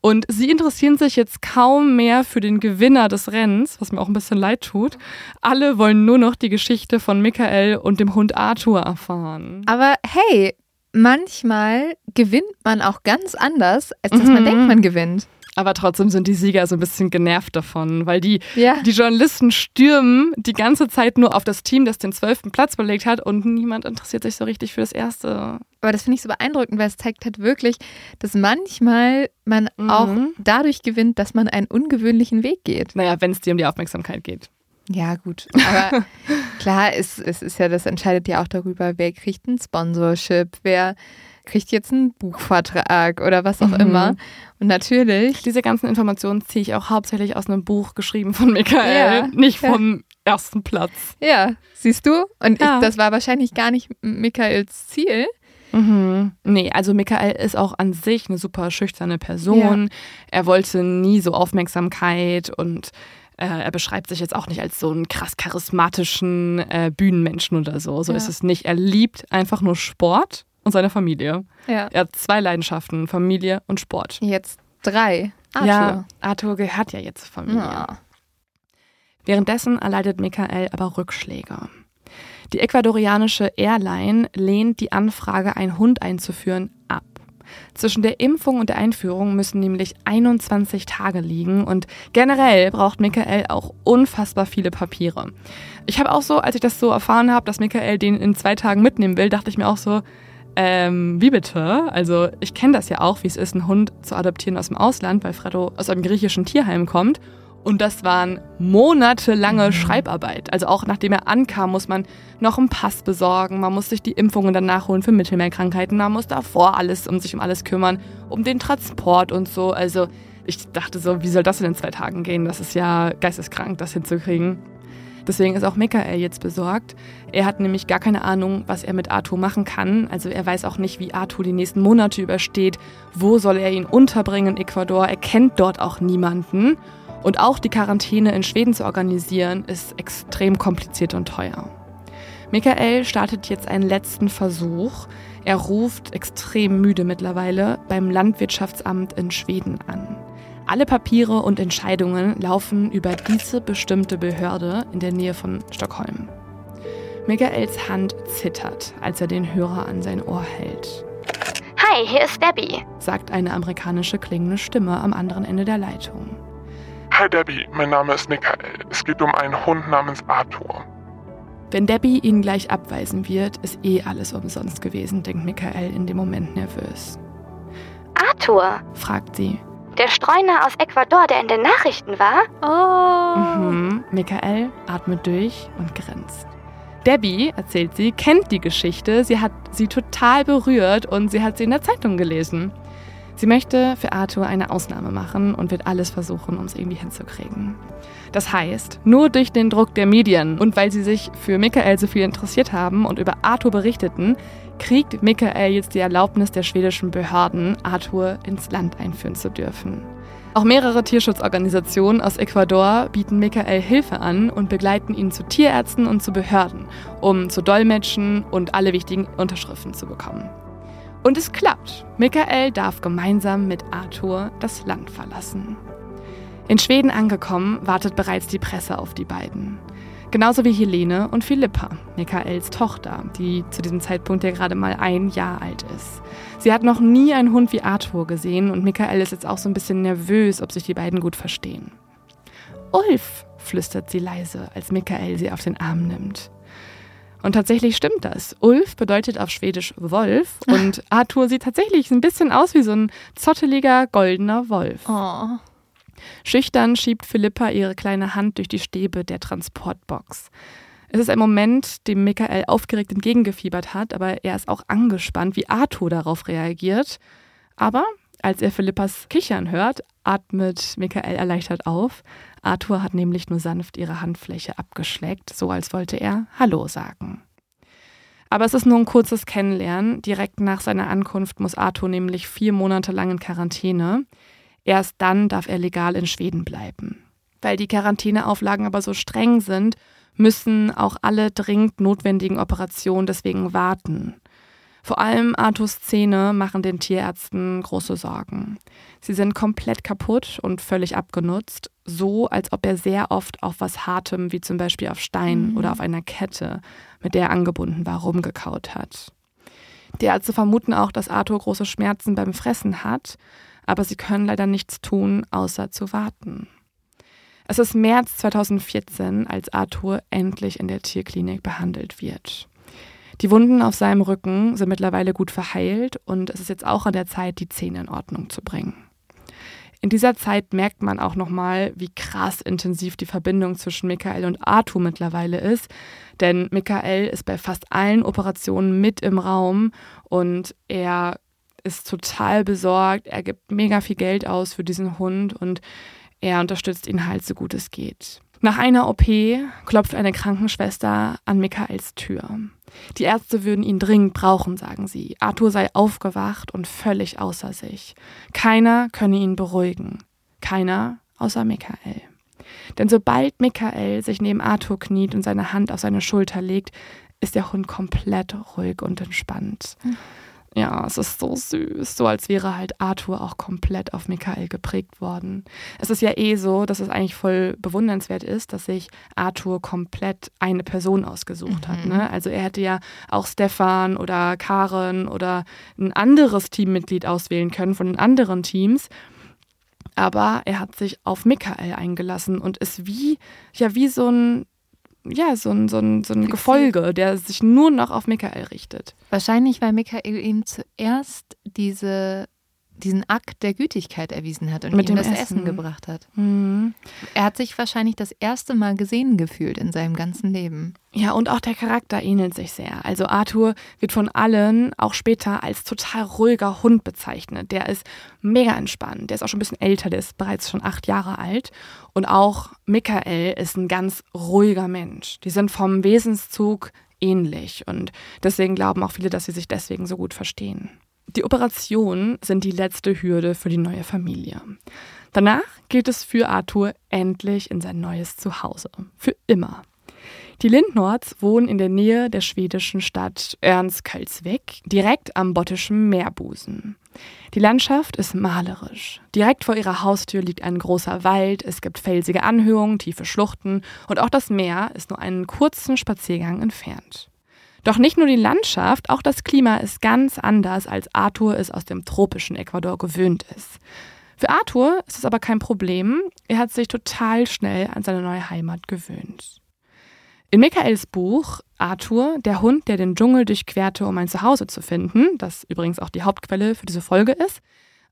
Und sie interessieren sich jetzt kaum mehr für den Gewinner des Rennens, was mir auch ein bisschen leid tut. Alle wollen nur noch die Geschichte von Michael und dem Hund Arthur erfahren. Aber hey, manchmal gewinnt man auch ganz anders, als dass man Mhm. denkt, man gewinnt. Aber trotzdem sind die Sieger so ein bisschen genervt davon, weil die, Ja. die Journalisten stürmen die ganze Zeit nur auf das Team, das den zwölften Platz belegt hat und niemand interessiert sich so richtig für das erste. Aber das finde ich so beeindruckend, weil es zeigt halt wirklich, dass manchmal man Mhm. auch dadurch gewinnt, dass man einen ungewöhnlichen Weg geht. Naja, wenn es dir um die Aufmerksamkeit geht. Ja, gut. Aber klar, es, es ist ja, das entscheidet ja auch darüber, wer kriegt ein Sponsorship, wer kriegt jetzt einen Buchvertrag oder was auch Mhm. immer. Und natürlich, Diese ganzen Informationen ziehe ich auch hauptsächlich aus einem Buch geschrieben von Michael, Ja, nicht ja. vom ersten Platz. ja, siehst du? Und Ja. ich, das war wahrscheinlich gar nicht Michaels Ziel. Mhm. Nee, also Michael ist auch an sich eine super schüchterne Person. Er wollte nie so Aufmerksamkeit und äh, er beschreibt sich jetzt auch nicht als so einen krass charismatischen äh, Bühnenmenschen oder so. So Ja. ist es nicht. Er liebt einfach nur Sport und seine Familie. Ja. Er hat zwei Leidenschaften, Familie und Sport. Jetzt drei. Arthur. Ja, Arthur gehört ja jetzt zur Familie. Ja. Währenddessen erleidet Michael aber Rückschläge. Die ecuadorianische Airline lehnt die Anfrage, einen Hund einzuführen, ab. Zwischen der Impfung und der Einführung müssen nämlich 21 Tage liegen und generell braucht Michael auch unfassbar viele Papiere. Ich habe auch so, als ich das so erfahren habe, dass Michael den in zwei Tagen mitnehmen will, dachte ich mir auch so, ähm, wie bitte? Also ich kenne das ja auch, wie es ist, einen Hund zu adoptieren aus dem Ausland, weil Fredo aus einem griechischen Tierheim kommt. Und das waren monatelange Schreibarbeit. Also auch nachdem er ankam, muss man noch einen Pass besorgen, man muss sich die Impfungen dann nachholen für Mittelmeerkrankheiten, man muss davor alles um sich um alles kümmern, um den Transport und so. Also ich dachte so, wie soll das denn in zwei Tagen gehen? Das ist ja geisteskrank, das hinzukriegen. Deswegen ist auch Michael jetzt besorgt. Er hat nämlich gar keine Ahnung, was er mit Arthur machen kann. Also er weiß auch nicht, wie Arthur die nächsten Monate übersteht. Wo soll er ihn unterbringen in Ecuador? Er kennt dort auch niemanden. Und auch die Quarantäne in Schweden zu organisieren, ist extrem kompliziert und teuer. Michael startet jetzt einen letzten Versuch. Er ruft extrem müde mittlerweile beim Landwirtschaftsamt in Schweden an. Alle Papiere und Entscheidungen laufen über diese bestimmte Behörde in der Nähe von Stockholm. Michaels Hand zittert, als er den Hörer an sein Ohr hält, Hi, hier ist Debbie. sagt eine amerikanische klingende Stimme am anderen Ende der Leitung. Hi Debbie, mein Name ist Michael. Es geht um einen Hund namens Arthur. Wenn Debbie ihn gleich abweisen wird, ist eh alles umsonst gewesen, denkt Michael in dem Moment nervös. Arthur? fragt sie. Der Streuner aus Ecuador, der in den Nachrichten war? Oh. Mhm. Michael atmet durch und grinst. Debbie, erzählt sie, kennt die Geschichte. Sie hat sie total berührt und sie hat sie in der Zeitung gelesen. Sie möchte für Arthur eine Ausnahme machen und wird alles versuchen, um es irgendwie hinzukriegen. Das heißt, nur durch den Druck der Medien und weil sie sich für Michael so viel interessiert haben und über Arthur berichteten, kriegt Michael jetzt die Erlaubnis der schwedischen Behörden, Arthur ins Land einführen zu dürfen. Auch mehrere Tierschutzorganisationen aus Ecuador bieten Michael Hilfe an und begleiten ihn zu Tierärzten und zu Behörden, um zu dolmetschen und alle wichtigen Unterschriften zu bekommen. Und es klappt. Michael darf gemeinsam mit Arthur das Land verlassen. In Schweden angekommen, wartet bereits die Presse auf die beiden. Genauso wie Helene und Philippa, Michaels Tochter, die zu diesem Zeitpunkt ja gerade mal ein Jahr alt ist. Sie hat noch nie einen Hund wie Arthur gesehen und Michael ist jetzt auch so ein bisschen nervös, ob sich die beiden gut verstehen. Ulf, flüstert sie leise, als Michael sie auf den Arm nimmt. Und tatsächlich stimmt das. Ulf bedeutet auf Schwedisch Wolf und Arthur sieht tatsächlich ein bisschen aus wie so ein zotteliger goldener Wolf. Oh. Schüchtern schiebt Philippa ihre kleine Hand durch die Stäbe der Transportbox. Es ist ein Moment, dem Michael aufgeregt entgegengefiebert hat, aber er ist auch angespannt, wie Arthur darauf reagiert. Aber als er Philippas Kichern hört, atmet Michael erleichtert auf. Arthur hat nämlich nur sanft ihre Handfläche abgeschleckt, so als wollte er Hallo sagen. Aber es ist nur ein kurzes Kennenlernen. Direkt nach seiner Ankunft muss Arthur nämlich vier Monate lang in Quarantäne. Erst dann darf er legal in Schweden bleiben. Weil die Quarantäneauflagen aber so streng sind, müssen auch alle dringend notwendigen Operationen deswegen warten. Vor allem Arthurs Zähne machen den Tierärzten große Sorgen. Sie sind komplett kaputt und völlig abgenutzt, so als ob er sehr oft auf was Hartem, wie zum Beispiel auf Stein mhm. oder auf einer Kette, mit der er angebunden war, rumgekaut hat. Die Ärzte vermuten auch, dass Arthur große Schmerzen beim Fressen hat, aber sie können leider nichts tun, außer zu warten. Es ist März 2014, als Arthur endlich in der Tierklinik behandelt wird. Die Wunden auf seinem Rücken sind mittlerweile gut verheilt und es ist jetzt auch an der Zeit, die Zähne in Ordnung zu bringen. In dieser Zeit merkt man auch nochmal, wie krass intensiv die Verbindung zwischen Michael und Arthur mittlerweile ist. Denn Michael ist bei fast allen Operationen mit im Raum und er ist total besorgt. Er gibt mega viel Geld aus für diesen Hund und er unterstützt ihn halt so gut es geht. Nach einer OP klopft eine Krankenschwester an Michaels Tür. Die Ärzte würden ihn dringend brauchen, sagen sie. Arthur sei aufgewacht und völlig außer sich. Keiner könne ihn beruhigen. Keiner außer Michael. Denn sobald Michael sich neben Arthur kniet und seine Hand auf seine Schulter legt, ist der Hund komplett ruhig und entspannt. Ja, es ist so süß, so als wäre halt Arthur auch komplett auf Michael geprägt worden. Es ist ja eh so, dass es eigentlich voll bewundernswert ist, dass sich Arthur komplett eine Person ausgesucht mhm. hat. Ne? Also er hätte ja auch Stefan oder Karen oder ein anderes Teammitglied auswählen können von den anderen Teams. Aber er hat sich auf Michael eingelassen und ist wie, ja, wie so ein ja, so ein, so ein, so ein Gefolge, der sich nur noch auf Michael richtet. Wahrscheinlich, weil Michael ihm zuerst diese diesen Akt der Gütigkeit erwiesen hat und Mit ihm das Essen. Essen gebracht hat. Mhm. Er hat sich wahrscheinlich das erste Mal gesehen gefühlt in seinem ganzen Leben. Ja, und auch der Charakter ähnelt sich sehr. Also Arthur wird von allen auch später als total ruhiger Hund bezeichnet. Der ist mega entspannt. Der ist auch schon ein bisschen älter, der ist bereits schon acht Jahre alt. Und auch Michael ist ein ganz ruhiger Mensch. Die sind vom Wesenszug ähnlich. Und deswegen glauben auch viele, dass sie sich deswegen so gut verstehen. Die Operationen sind die letzte Hürde für die neue Familie. Danach geht es für Arthur endlich in sein neues Zuhause. Für immer. Die Lindnords wohnen in der Nähe der schwedischen Stadt Örnsköldsvik, direkt am bottischen Meerbusen. Die Landschaft ist malerisch. Direkt vor ihrer Haustür liegt ein großer Wald, es gibt felsige Anhöhungen, tiefe Schluchten und auch das Meer ist nur einen kurzen Spaziergang entfernt. Doch nicht nur die Landschaft, auch das Klima ist ganz anders, als Arthur es aus dem tropischen Ecuador gewöhnt ist. Für Arthur ist es aber kein Problem. Er hat sich total schnell an seine neue Heimat gewöhnt. In Michaels Buch Arthur, der Hund, der den Dschungel durchquerte, um ein Zuhause zu finden, das übrigens auch die Hauptquelle für diese Folge ist,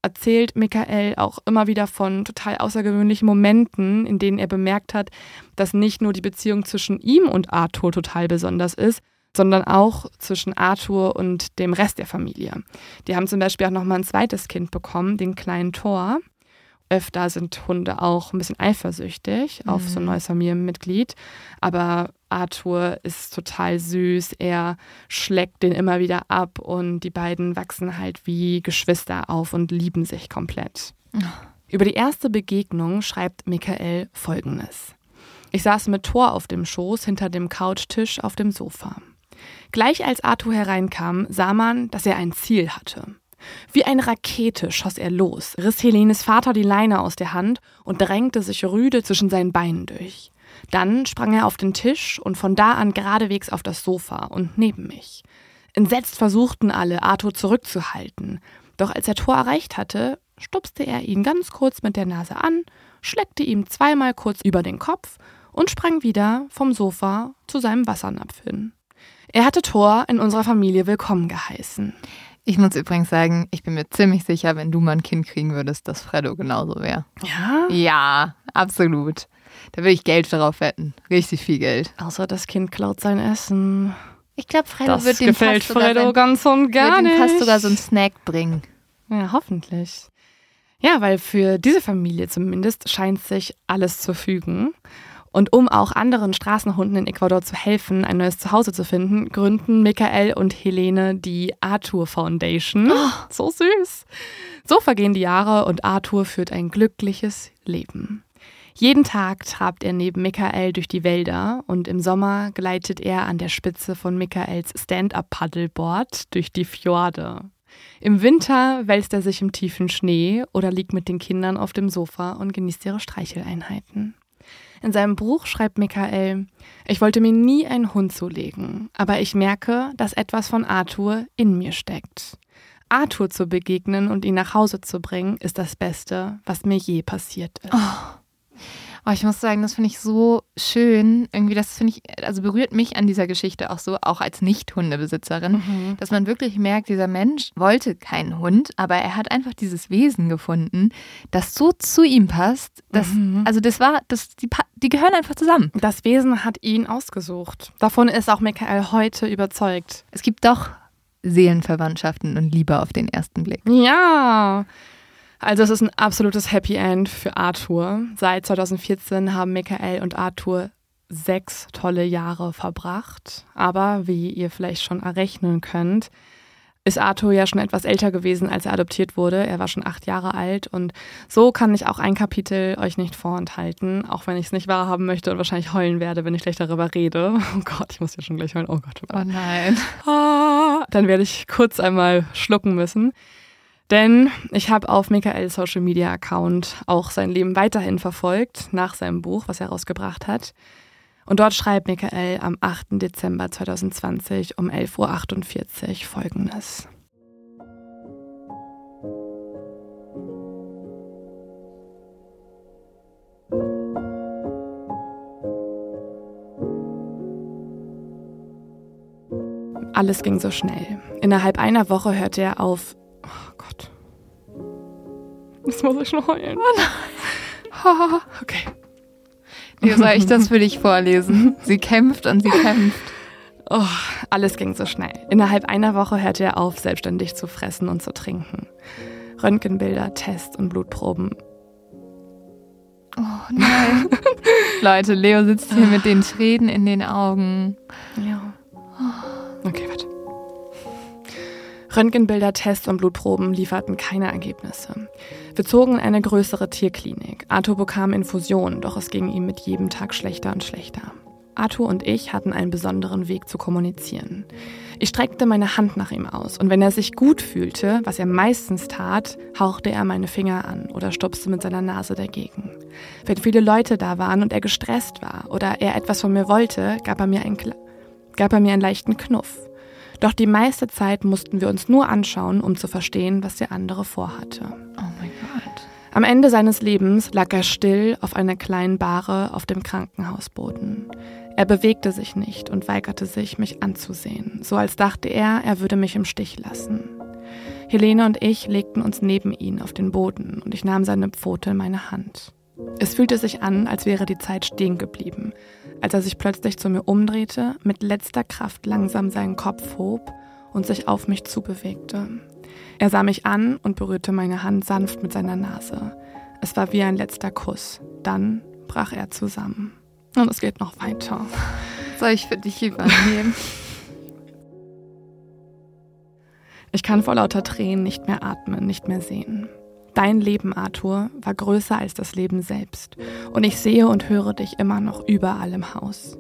erzählt Michael auch immer wieder von total außergewöhnlichen Momenten, in denen er bemerkt hat, dass nicht nur die Beziehung zwischen ihm und Arthur total besonders ist, sondern auch zwischen Arthur und dem Rest der Familie. Die haben zum Beispiel auch nochmal ein zweites Kind bekommen, den kleinen Thor. Öfter sind Hunde auch ein bisschen eifersüchtig auf so ein Mhm. neues Familienmitglied. Aber Arthur ist total süß. Er schlägt den immer wieder ab und die beiden wachsen halt wie Geschwister auf und lieben sich komplett. Über die erste Begegnung schreibt Michael folgendes. Ich saß mit Thor auf dem Schoß hinter dem Couchtisch auf dem Sofa. Gleich als Arthur hereinkam, sah man, dass er ein Ziel hatte. Wie eine Rakete schoss er los, riss Helenes Vater die Leine aus der Hand und drängte sich rüde zwischen seinen Beinen durch. Dann sprang er auf den Tisch und von da an geradewegs auf das Sofa und neben mich. Entsetzt versuchten alle, Arthur zurückzuhalten. Doch als er Tor erreicht hatte, stupste er ihn ganz kurz mit der Nase an, schleckte ihm zweimal kurz über den Kopf und sprang wieder vom Sofa zu seinem Wassernapf hin. Er hatte Thor in unserer Familie willkommen geheißen. Ich muss übrigens sagen, ich bin mir ziemlich sicher, wenn du mal ein Kind kriegen würdest, dass Freddo genauso wäre. Ja? Ja, absolut. Da würde ich Geld darauf wetten. Richtig viel Geld. Außer das Kind klaut sein Essen. Ich glaube, Freddo Das wird dem gefällt fast sogar Fredo sein, ganz und gar wird ihm nicht. fast sogar so einen Snack bringen. Ja, hoffentlich. Ja, weil für diese Familie zumindest scheint sich alles zu fügen. Und um auch anderen Straßenhunden in Ecuador zu helfen, ein neues Zuhause zu finden, gründen Michael und Helene die Arthur Foundation. So süß. So vergehen die Jahre und Arthur führt ein glückliches Leben. Jeden Tag trabt er neben Michael durch die Wälder und im Sommer gleitet er an der Spitze von Michaels Stand-up-Paddleboard durch die Fjorde. Im Winter wälzt er sich im tiefen Schnee oder liegt mit den Kindern auf dem Sofa und genießt ihre Streicheleinheiten. In seinem Buch schreibt Michael, ich wollte mir nie einen Hund zulegen, aber ich merke, dass etwas von Arthur in mir steckt. Arthur zu begegnen und ihn nach Hause zu bringen, ist das Beste, was mir je passiert ist. Oh, ich muss sagen, das finde ich so schön. Irgendwie, das finde ich, also berührt mich an dieser Geschichte auch so, auch als Nicht-Hundebesitzerin, Mhm. dass man wirklich merkt, dieser Mensch wollte keinen Hund, aber er hat einfach dieses Wesen gefunden, das so zu ihm passt. Dass, Mhm. Also das war, das, die, die gehören einfach zusammen. Das Wesen hat ihn ausgesucht. Davon ist auch Michael heute überzeugt. Es gibt doch Seelenverwandtschaften und Liebe auf den ersten Blick. Ja. Also es ist ein absolutes Happy End für Arthur. Seit 2014 haben Michael und Arthur sechs tolle Jahre verbracht. Aber wie ihr vielleicht schon errechnen könnt, ist Arthur ja schon etwas älter gewesen, als er adoptiert wurde. Er war schon acht Jahre alt und so kann ich auch ein Kapitel euch nicht vorenthalten, auch wenn ich es nicht wahrhaben möchte und wahrscheinlich heulen werde, wenn ich gleich darüber rede. Oh Gott, ich muss ja schon gleich heulen. Oh Gott, oh Gott. Oh nein. Ah, dann werde ich kurz einmal schlucken müssen. Denn ich habe auf Michaels Social Media Account auch sein Leben weiterhin verfolgt, nach seinem Buch, was er rausgebracht hat. Und dort schreibt Michael am 8. Dezember 2020 um 11.48 Uhr folgendes. Alles ging so schnell. Innerhalb einer Woche hörte er auf. Oh Gott. Jetzt muss ich schon heulen. Ha, okay. Wie soll ich das für dich vorlesen? Sie kämpft und sie kämpft. Oh, alles ging so schnell. Innerhalb einer Woche hörte er auf, selbstständig zu fressen und zu trinken. Röntgenbilder, Tests und Blutproben. Oh nein. Leute, Leo sitzt hier mit den Tränen in den Augen. Ja. Okay, warte. Röntgenbilder, Tests und Blutproben lieferten keine Ergebnisse. Wir zogen in eine größere Tierklinik. Arthur bekam Infusionen, doch es ging ihm mit jedem Tag schlechter und schlechter. Arthur und ich hatten einen besonderen Weg zu kommunizieren. Ich streckte meine Hand nach ihm aus und wenn er sich gut fühlte, was er meistens tat, hauchte er meine Finger an oder stupste mit seiner Nase dagegen. Wenn viele Leute da waren und er gestresst war oder er etwas von mir wollte, gab er mir einen, gab er mir einen leichten Knuff. Doch die meiste Zeit mussten wir uns nur anschauen, um zu verstehen, was der andere vorhatte. Oh mein Gott. Am Ende seines Lebens lag er still auf einer kleinen Bahre auf dem Krankenhausboden. Er bewegte sich nicht und weigerte sich, mich anzusehen, so als dachte er, er würde mich im Stich lassen. Helene und ich legten uns neben ihn auf den Boden und ich nahm seine Pfote in meine Hand. Es fühlte sich an, als wäre die Zeit stehen geblieben, als er sich plötzlich zu mir umdrehte, mit letzter Kraft langsam seinen Kopf hob und sich auf mich zubewegte. Er sah mich an und berührte meine Hand sanft mit seiner Nase. Es war wie ein letzter Kuss. Dann brach er zusammen. Und es geht noch weiter. Soll ich für dich übernehmen? Ich kann vor lauter Tränen nicht mehr atmen, nicht mehr sehen. Dein Leben, Arthur, war größer als das Leben selbst. Und ich sehe und höre dich immer noch überall im Haus.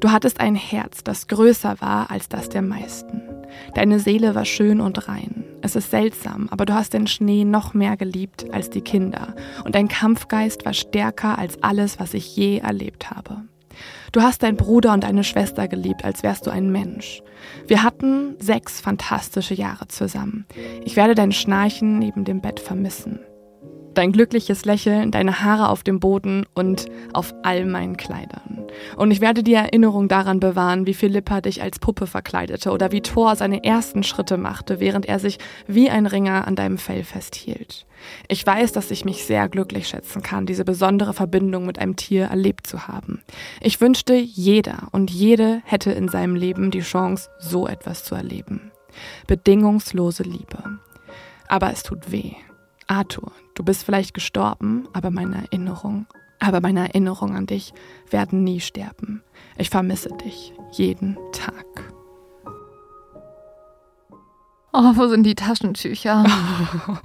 Du hattest ein Herz, das größer war als das der meisten. Deine Seele war schön und rein. Es ist seltsam, aber du hast den Schnee noch mehr geliebt als die Kinder. Und dein Kampfgeist war stärker als alles, was ich je erlebt habe. Du hast deinen Bruder und deine Schwester geliebt, als wärst du ein Mensch. Wir hatten sechs fantastische Jahre zusammen. Ich werde dein Schnarchen neben dem Bett vermissen dein glückliches Lächeln, deine Haare auf dem Boden und auf all meinen Kleidern. Und ich werde die Erinnerung daran bewahren, wie Philippa dich als Puppe verkleidete oder wie Thor seine ersten Schritte machte, während er sich wie ein Ringer an deinem Fell festhielt. Ich weiß, dass ich mich sehr glücklich schätzen kann, diese besondere Verbindung mit einem Tier erlebt zu haben. Ich wünschte, jeder und jede hätte in seinem Leben die Chance, so etwas zu erleben. Bedingungslose Liebe. Aber es tut weh. Arthur, du bist vielleicht gestorben, aber meine Erinnerung, aber meine Erinnerungen an dich werden nie sterben. Ich vermisse dich jeden Tag. Oh, wo sind die Taschentücher?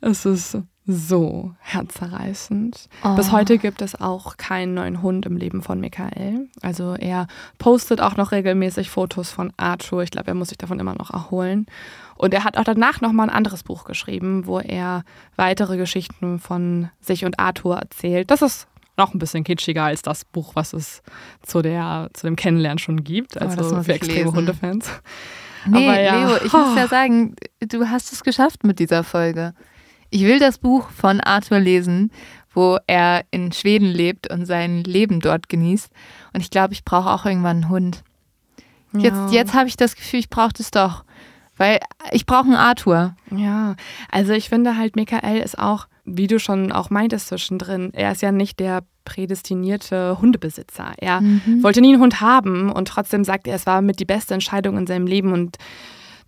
es ist so herzerreißend. Oh. Bis heute gibt es auch keinen neuen Hund im Leben von Michael. Also er postet auch noch regelmäßig Fotos von Arthur. Ich glaube, er muss sich davon immer noch erholen. Und er hat auch danach nochmal ein anderes Buch geschrieben, wo er weitere Geschichten von sich und Arthur erzählt. Das ist noch ein bisschen kitschiger als das Buch, was es zu, der, zu dem Kennenlernen schon gibt. Oh, also oh, für extreme lesen. Hundefans. Nee, ja. Leo, ich muss ja sagen, du hast es geschafft mit dieser Folge. Ich will das Buch von Arthur lesen, wo er in Schweden lebt und sein Leben dort genießt. Und ich glaube, ich brauche auch irgendwann einen Hund. Ja. Jetzt, jetzt habe ich das Gefühl, ich brauche das doch. Weil ich brauche einen Arthur. Ja, also ich finde halt, Michael ist auch, wie du schon auch meintest zwischendrin, er ist ja nicht der prädestinierte Hundebesitzer. Er mhm. wollte nie einen Hund haben und trotzdem sagt er, es war mit die beste Entscheidung in seinem Leben und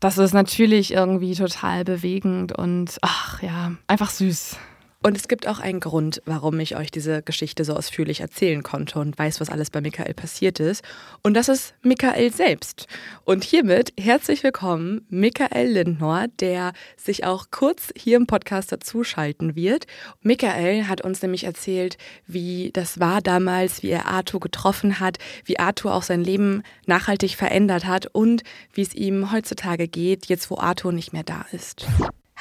das ist natürlich irgendwie total bewegend und ach ja, einfach süß. Und es gibt auch einen Grund, warum ich euch diese Geschichte so ausführlich erzählen konnte und weiß, was alles bei Michael passiert ist. Und das ist Michael selbst. Und hiermit herzlich willkommen, Michael Lindnor, der sich auch kurz hier im Podcast dazuschalten wird. Michael hat uns nämlich erzählt, wie das war damals, wie er Arthur getroffen hat, wie Arthur auch sein Leben nachhaltig verändert hat und wie es ihm heutzutage geht, jetzt wo Arthur nicht mehr da ist.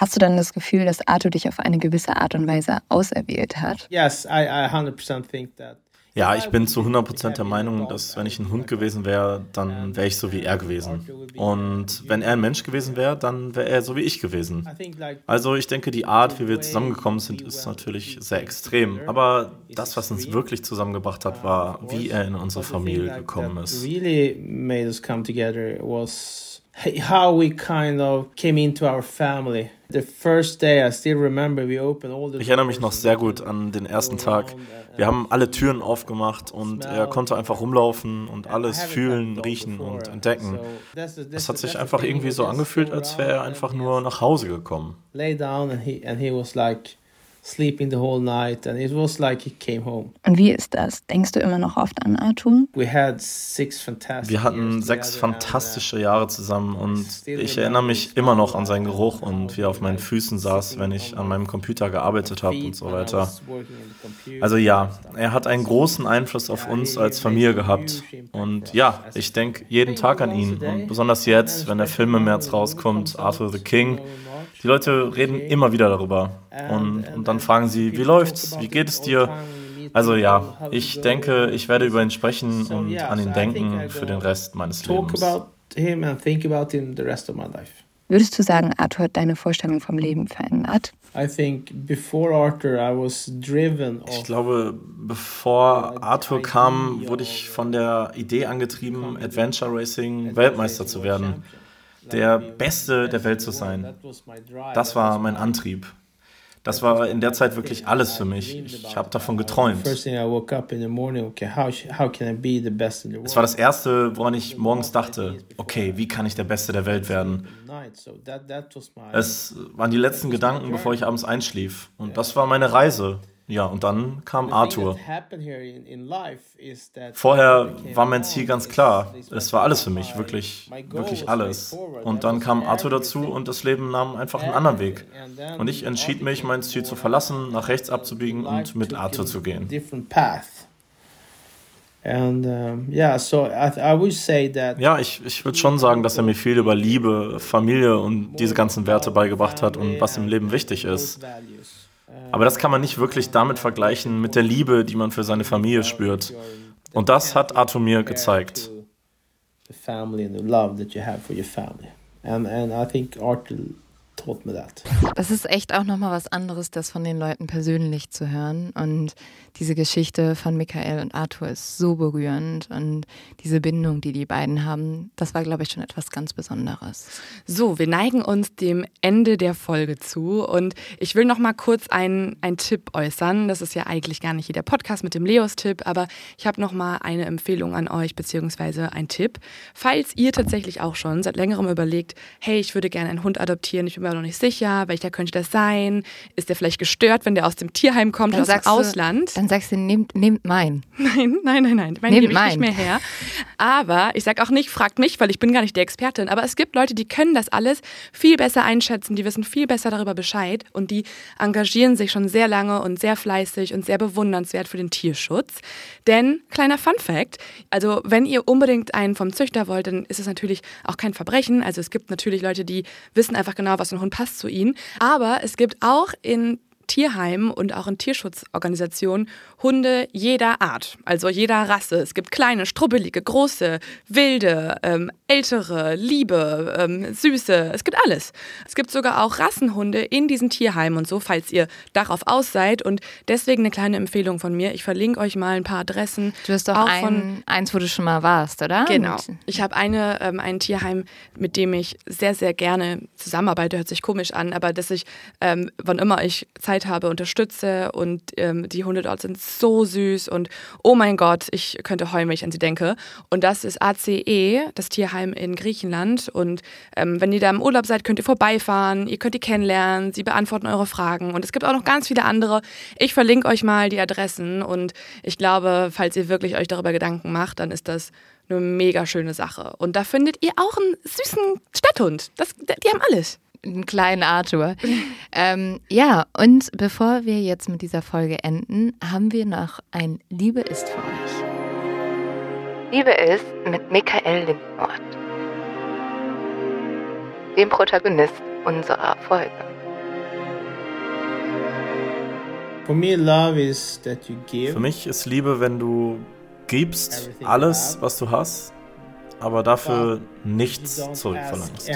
Hast du dann das Gefühl, dass Arthur dich auf eine gewisse Art und Weise auserwählt hat? Yes, I, I 100% think that. Ja, ich bin zu 100% der Meinung, dass wenn ich ein Hund gewesen wäre, dann wäre ich so wie er gewesen. Und wenn er ein Mensch gewesen wäre, dann wäre er so wie ich gewesen. Also ich denke, die Art, wie wir zusammengekommen sind, ist natürlich sehr extrem. Aber das, was uns wirklich zusammengebracht hat, war, wie er in unsere Familie gekommen ist how we kind of came into our family. The first day, I still remember we opened all the Ich erinnere mich noch sehr gut an den ersten Tag. Wir haben alle Türen aufgemacht und er konnte einfach rumlaufen und alles fühlen, riechen und entdecken. Es hat sich einfach irgendwie so angefühlt, als wäre er einfach nur nach Hause gekommen. Lay down and he and he was like sleeping the whole night and it was like he came home. Und wie ist das? Denkst du immer noch oft an Arthur? We had six fantastic Wir hatten sechs fantastische Jahre zusammen und ich erinnere mich immer noch an seinen Geruch und wie er auf meinen Füßen saß, wenn ich an meinem Computer gearbeitet habe und so weiter. Also ja, er hat einen großen Einfluss auf uns als Familie gehabt und ja, ich denke jeden Tag an ihn und besonders jetzt, wenn der Film im März rauskommt, Arthur the King. Die Leute reden immer wieder darüber und, und dann fragen sie, wie läuft's, wie geht es dir? Also ja, ich denke, ich werde über ihn sprechen und an ihn denken für den Rest meines Lebens. Würdest du sagen, Arthur hat deine Vorstellung vom Leben verändert? Ich glaube, bevor Arthur kam, wurde ich von der Idee angetrieben, Adventure Racing Weltmeister zu werden. Der Beste der Welt zu sein. Das war mein Antrieb. Das war in der Zeit wirklich alles für mich. Ich habe davon geträumt. Es war das Erste, woran ich morgens dachte, okay, wie kann ich der Beste der Welt werden? Es waren die letzten Gedanken, bevor ich abends einschlief. Und das war meine Reise. Ja, und dann kam Arthur. Vorher war mein Ziel ganz klar. Es war alles für mich, wirklich, wirklich alles. Und dann kam Arthur dazu und das Leben nahm einfach einen anderen Weg. Und ich entschied mich, mein Ziel zu verlassen, nach rechts abzubiegen und mit Arthur zu gehen. ja, ich, ich würde schon sagen, dass er mir viel über Liebe, Familie und diese ganzen Werte beigebracht hat und was im Leben wichtig ist. Aber das kann man nicht wirklich damit vergleichen mit der Liebe, die man für seine Familie spürt. Und das hat Arthur mir gezeigt. Das ist echt auch nochmal was anderes, das von den Leuten persönlich zu hören. Und diese Geschichte von Michael und Arthur ist so berührend und diese Bindung, die die beiden haben, das war, glaube ich, schon etwas ganz Besonderes. So, wir neigen uns dem Ende der Folge zu und ich will noch mal kurz einen, einen Tipp äußern. Das ist ja eigentlich gar nicht hier der Podcast mit dem Leos-Tipp, aber ich habe noch mal eine Empfehlung an euch beziehungsweise ein Tipp. Falls ihr tatsächlich auch schon seit längerem überlegt, hey, ich würde gerne einen Hund adoptieren, ich bin mir noch nicht sicher, welcher könnte das sein? Ist der vielleicht gestört, wenn der aus dem Tierheim kommt, dann aus dem Ausland? Du, dann sagst du, nehmt, nehmt mein. Nein, nein, nein, nein. Mein nehmt mein. nicht mehr her. Aber ich sage auch nicht, fragt mich, weil ich bin gar nicht die Expertin. Aber es gibt Leute, die können das alles viel besser einschätzen, die wissen viel besser darüber Bescheid und die engagieren sich schon sehr lange und sehr fleißig und sehr bewundernswert für den Tierschutz. Denn, kleiner Fun Fact, also wenn ihr unbedingt einen vom Züchter wollt, dann ist es natürlich auch kein Verbrechen. Also es gibt natürlich Leute, die wissen einfach genau, was ein Hund passt zu ihnen. Aber es gibt auch in Tierheimen und auch in Tierschutzorganisationen Hunde jeder Art, also jeder Rasse. Es gibt kleine, strubbelige, große, wilde, ähm, ältere, liebe, ähm, süße. Es gibt alles. Es gibt sogar auch Rassenhunde in diesen Tierheimen und so, falls ihr darauf aus seid. Und deswegen eine kleine Empfehlung von mir. Ich verlinke euch mal ein paar Adressen. Du hast doch auch ein, von, eins, wo du schon mal warst, oder? Genau. Ich habe eine, ähm, ein Tierheim, mit dem ich sehr, sehr gerne zusammenarbeite. Hört sich komisch an, aber dass ich, ähm, wann immer ich Zeit habe, unterstütze und ähm, die Hunde dort sind so süß und oh mein Gott, ich könnte heulen, wenn ich an sie denke. Und das ist ACE, das Tierheim in Griechenland. Und ähm, wenn ihr da im Urlaub seid, könnt ihr vorbeifahren, ihr könnt die kennenlernen, sie beantworten eure Fragen. Und es gibt auch noch ganz viele andere. Ich verlinke euch mal die Adressen und ich glaube, falls ihr wirklich euch darüber Gedanken macht, dann ist das eine mega schöne Sache. Und da findet ihr auch einen süßen Stadthund. Das, die haben alles einen kleinen Arthur. ähm, ja, und bevor wir jetzt mit dieser Folge enden, haben wir noch ein Liebe ist für euch. Liebe ist mit Michael Lindnort, dem Protagonist unserer Folge. Für mich ist Liebe, wenn du gibst alles, was du hast, aber dafür nichts zurückverlangst.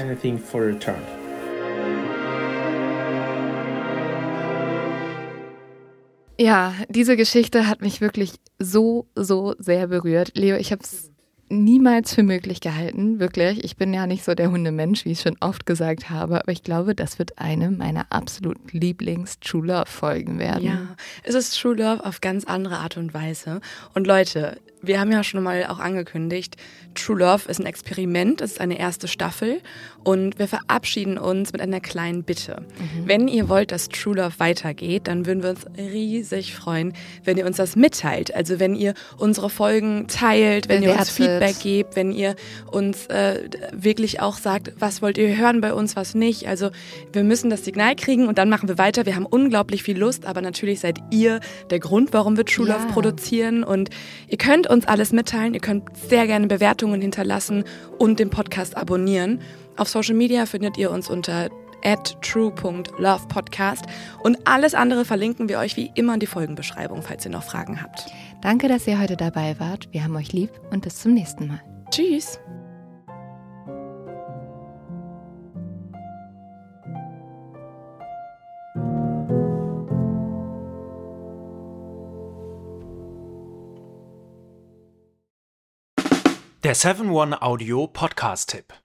Ja, diese Geschichte hat mich wirklich so, so sehr berührt. Leo, ich habe es niemals für möglich gehalten, wirklich. Ich bin ja nicht so der Hundemensch, wie ich schon oft gesagt habe, aber ich glaube, das wird eine meiner absoluten Lieblings-True Love-Folgen werden. Ja, es ist True Love auf ganz andere Art und Weise. Und Leute, wir haben ja schon mal auch angekündigt, True Love ist ein Experiment, es ist eine erste Staffel und wir verabschieden uns mit einer kleinen Bitte. Mhm. Wenn ihr wollt, dass True Love weitergeht, dann würden wir uns riesig freuen, wenn ihr uns das mitteilt. Also wenn ihr unsere Folgen teilt, wenn Bewertet. ihr uns Feedback gebt, wenn ihr uns äh, wirklich auch sagt, was wollt ihr hören bei uns, was nicht. Also wir müssen das Signal kriegen und dann machen wir weiter. Wir haben unglaublich viel Lust, aber natürlich seid ihr der Grund, warum wir True ja. Love produzieren und ihr könnt uns alles mitteilen. Ihr könnt sehr gerne Bewertungen hinterlassen und den Podcast abonnieren. Auf Social Media findet ihr uns unter true.lovepodcast und alles andere verlinken wir euch wie immer in die Folgenbeschreibung, falls ihr noch Fragen habt. Danke, dass ihr heute dabei wart. Wir haben euch lieb und bis zum nächsten Mal. Tschüss. Der 7-One Audio Podcast-Tipp.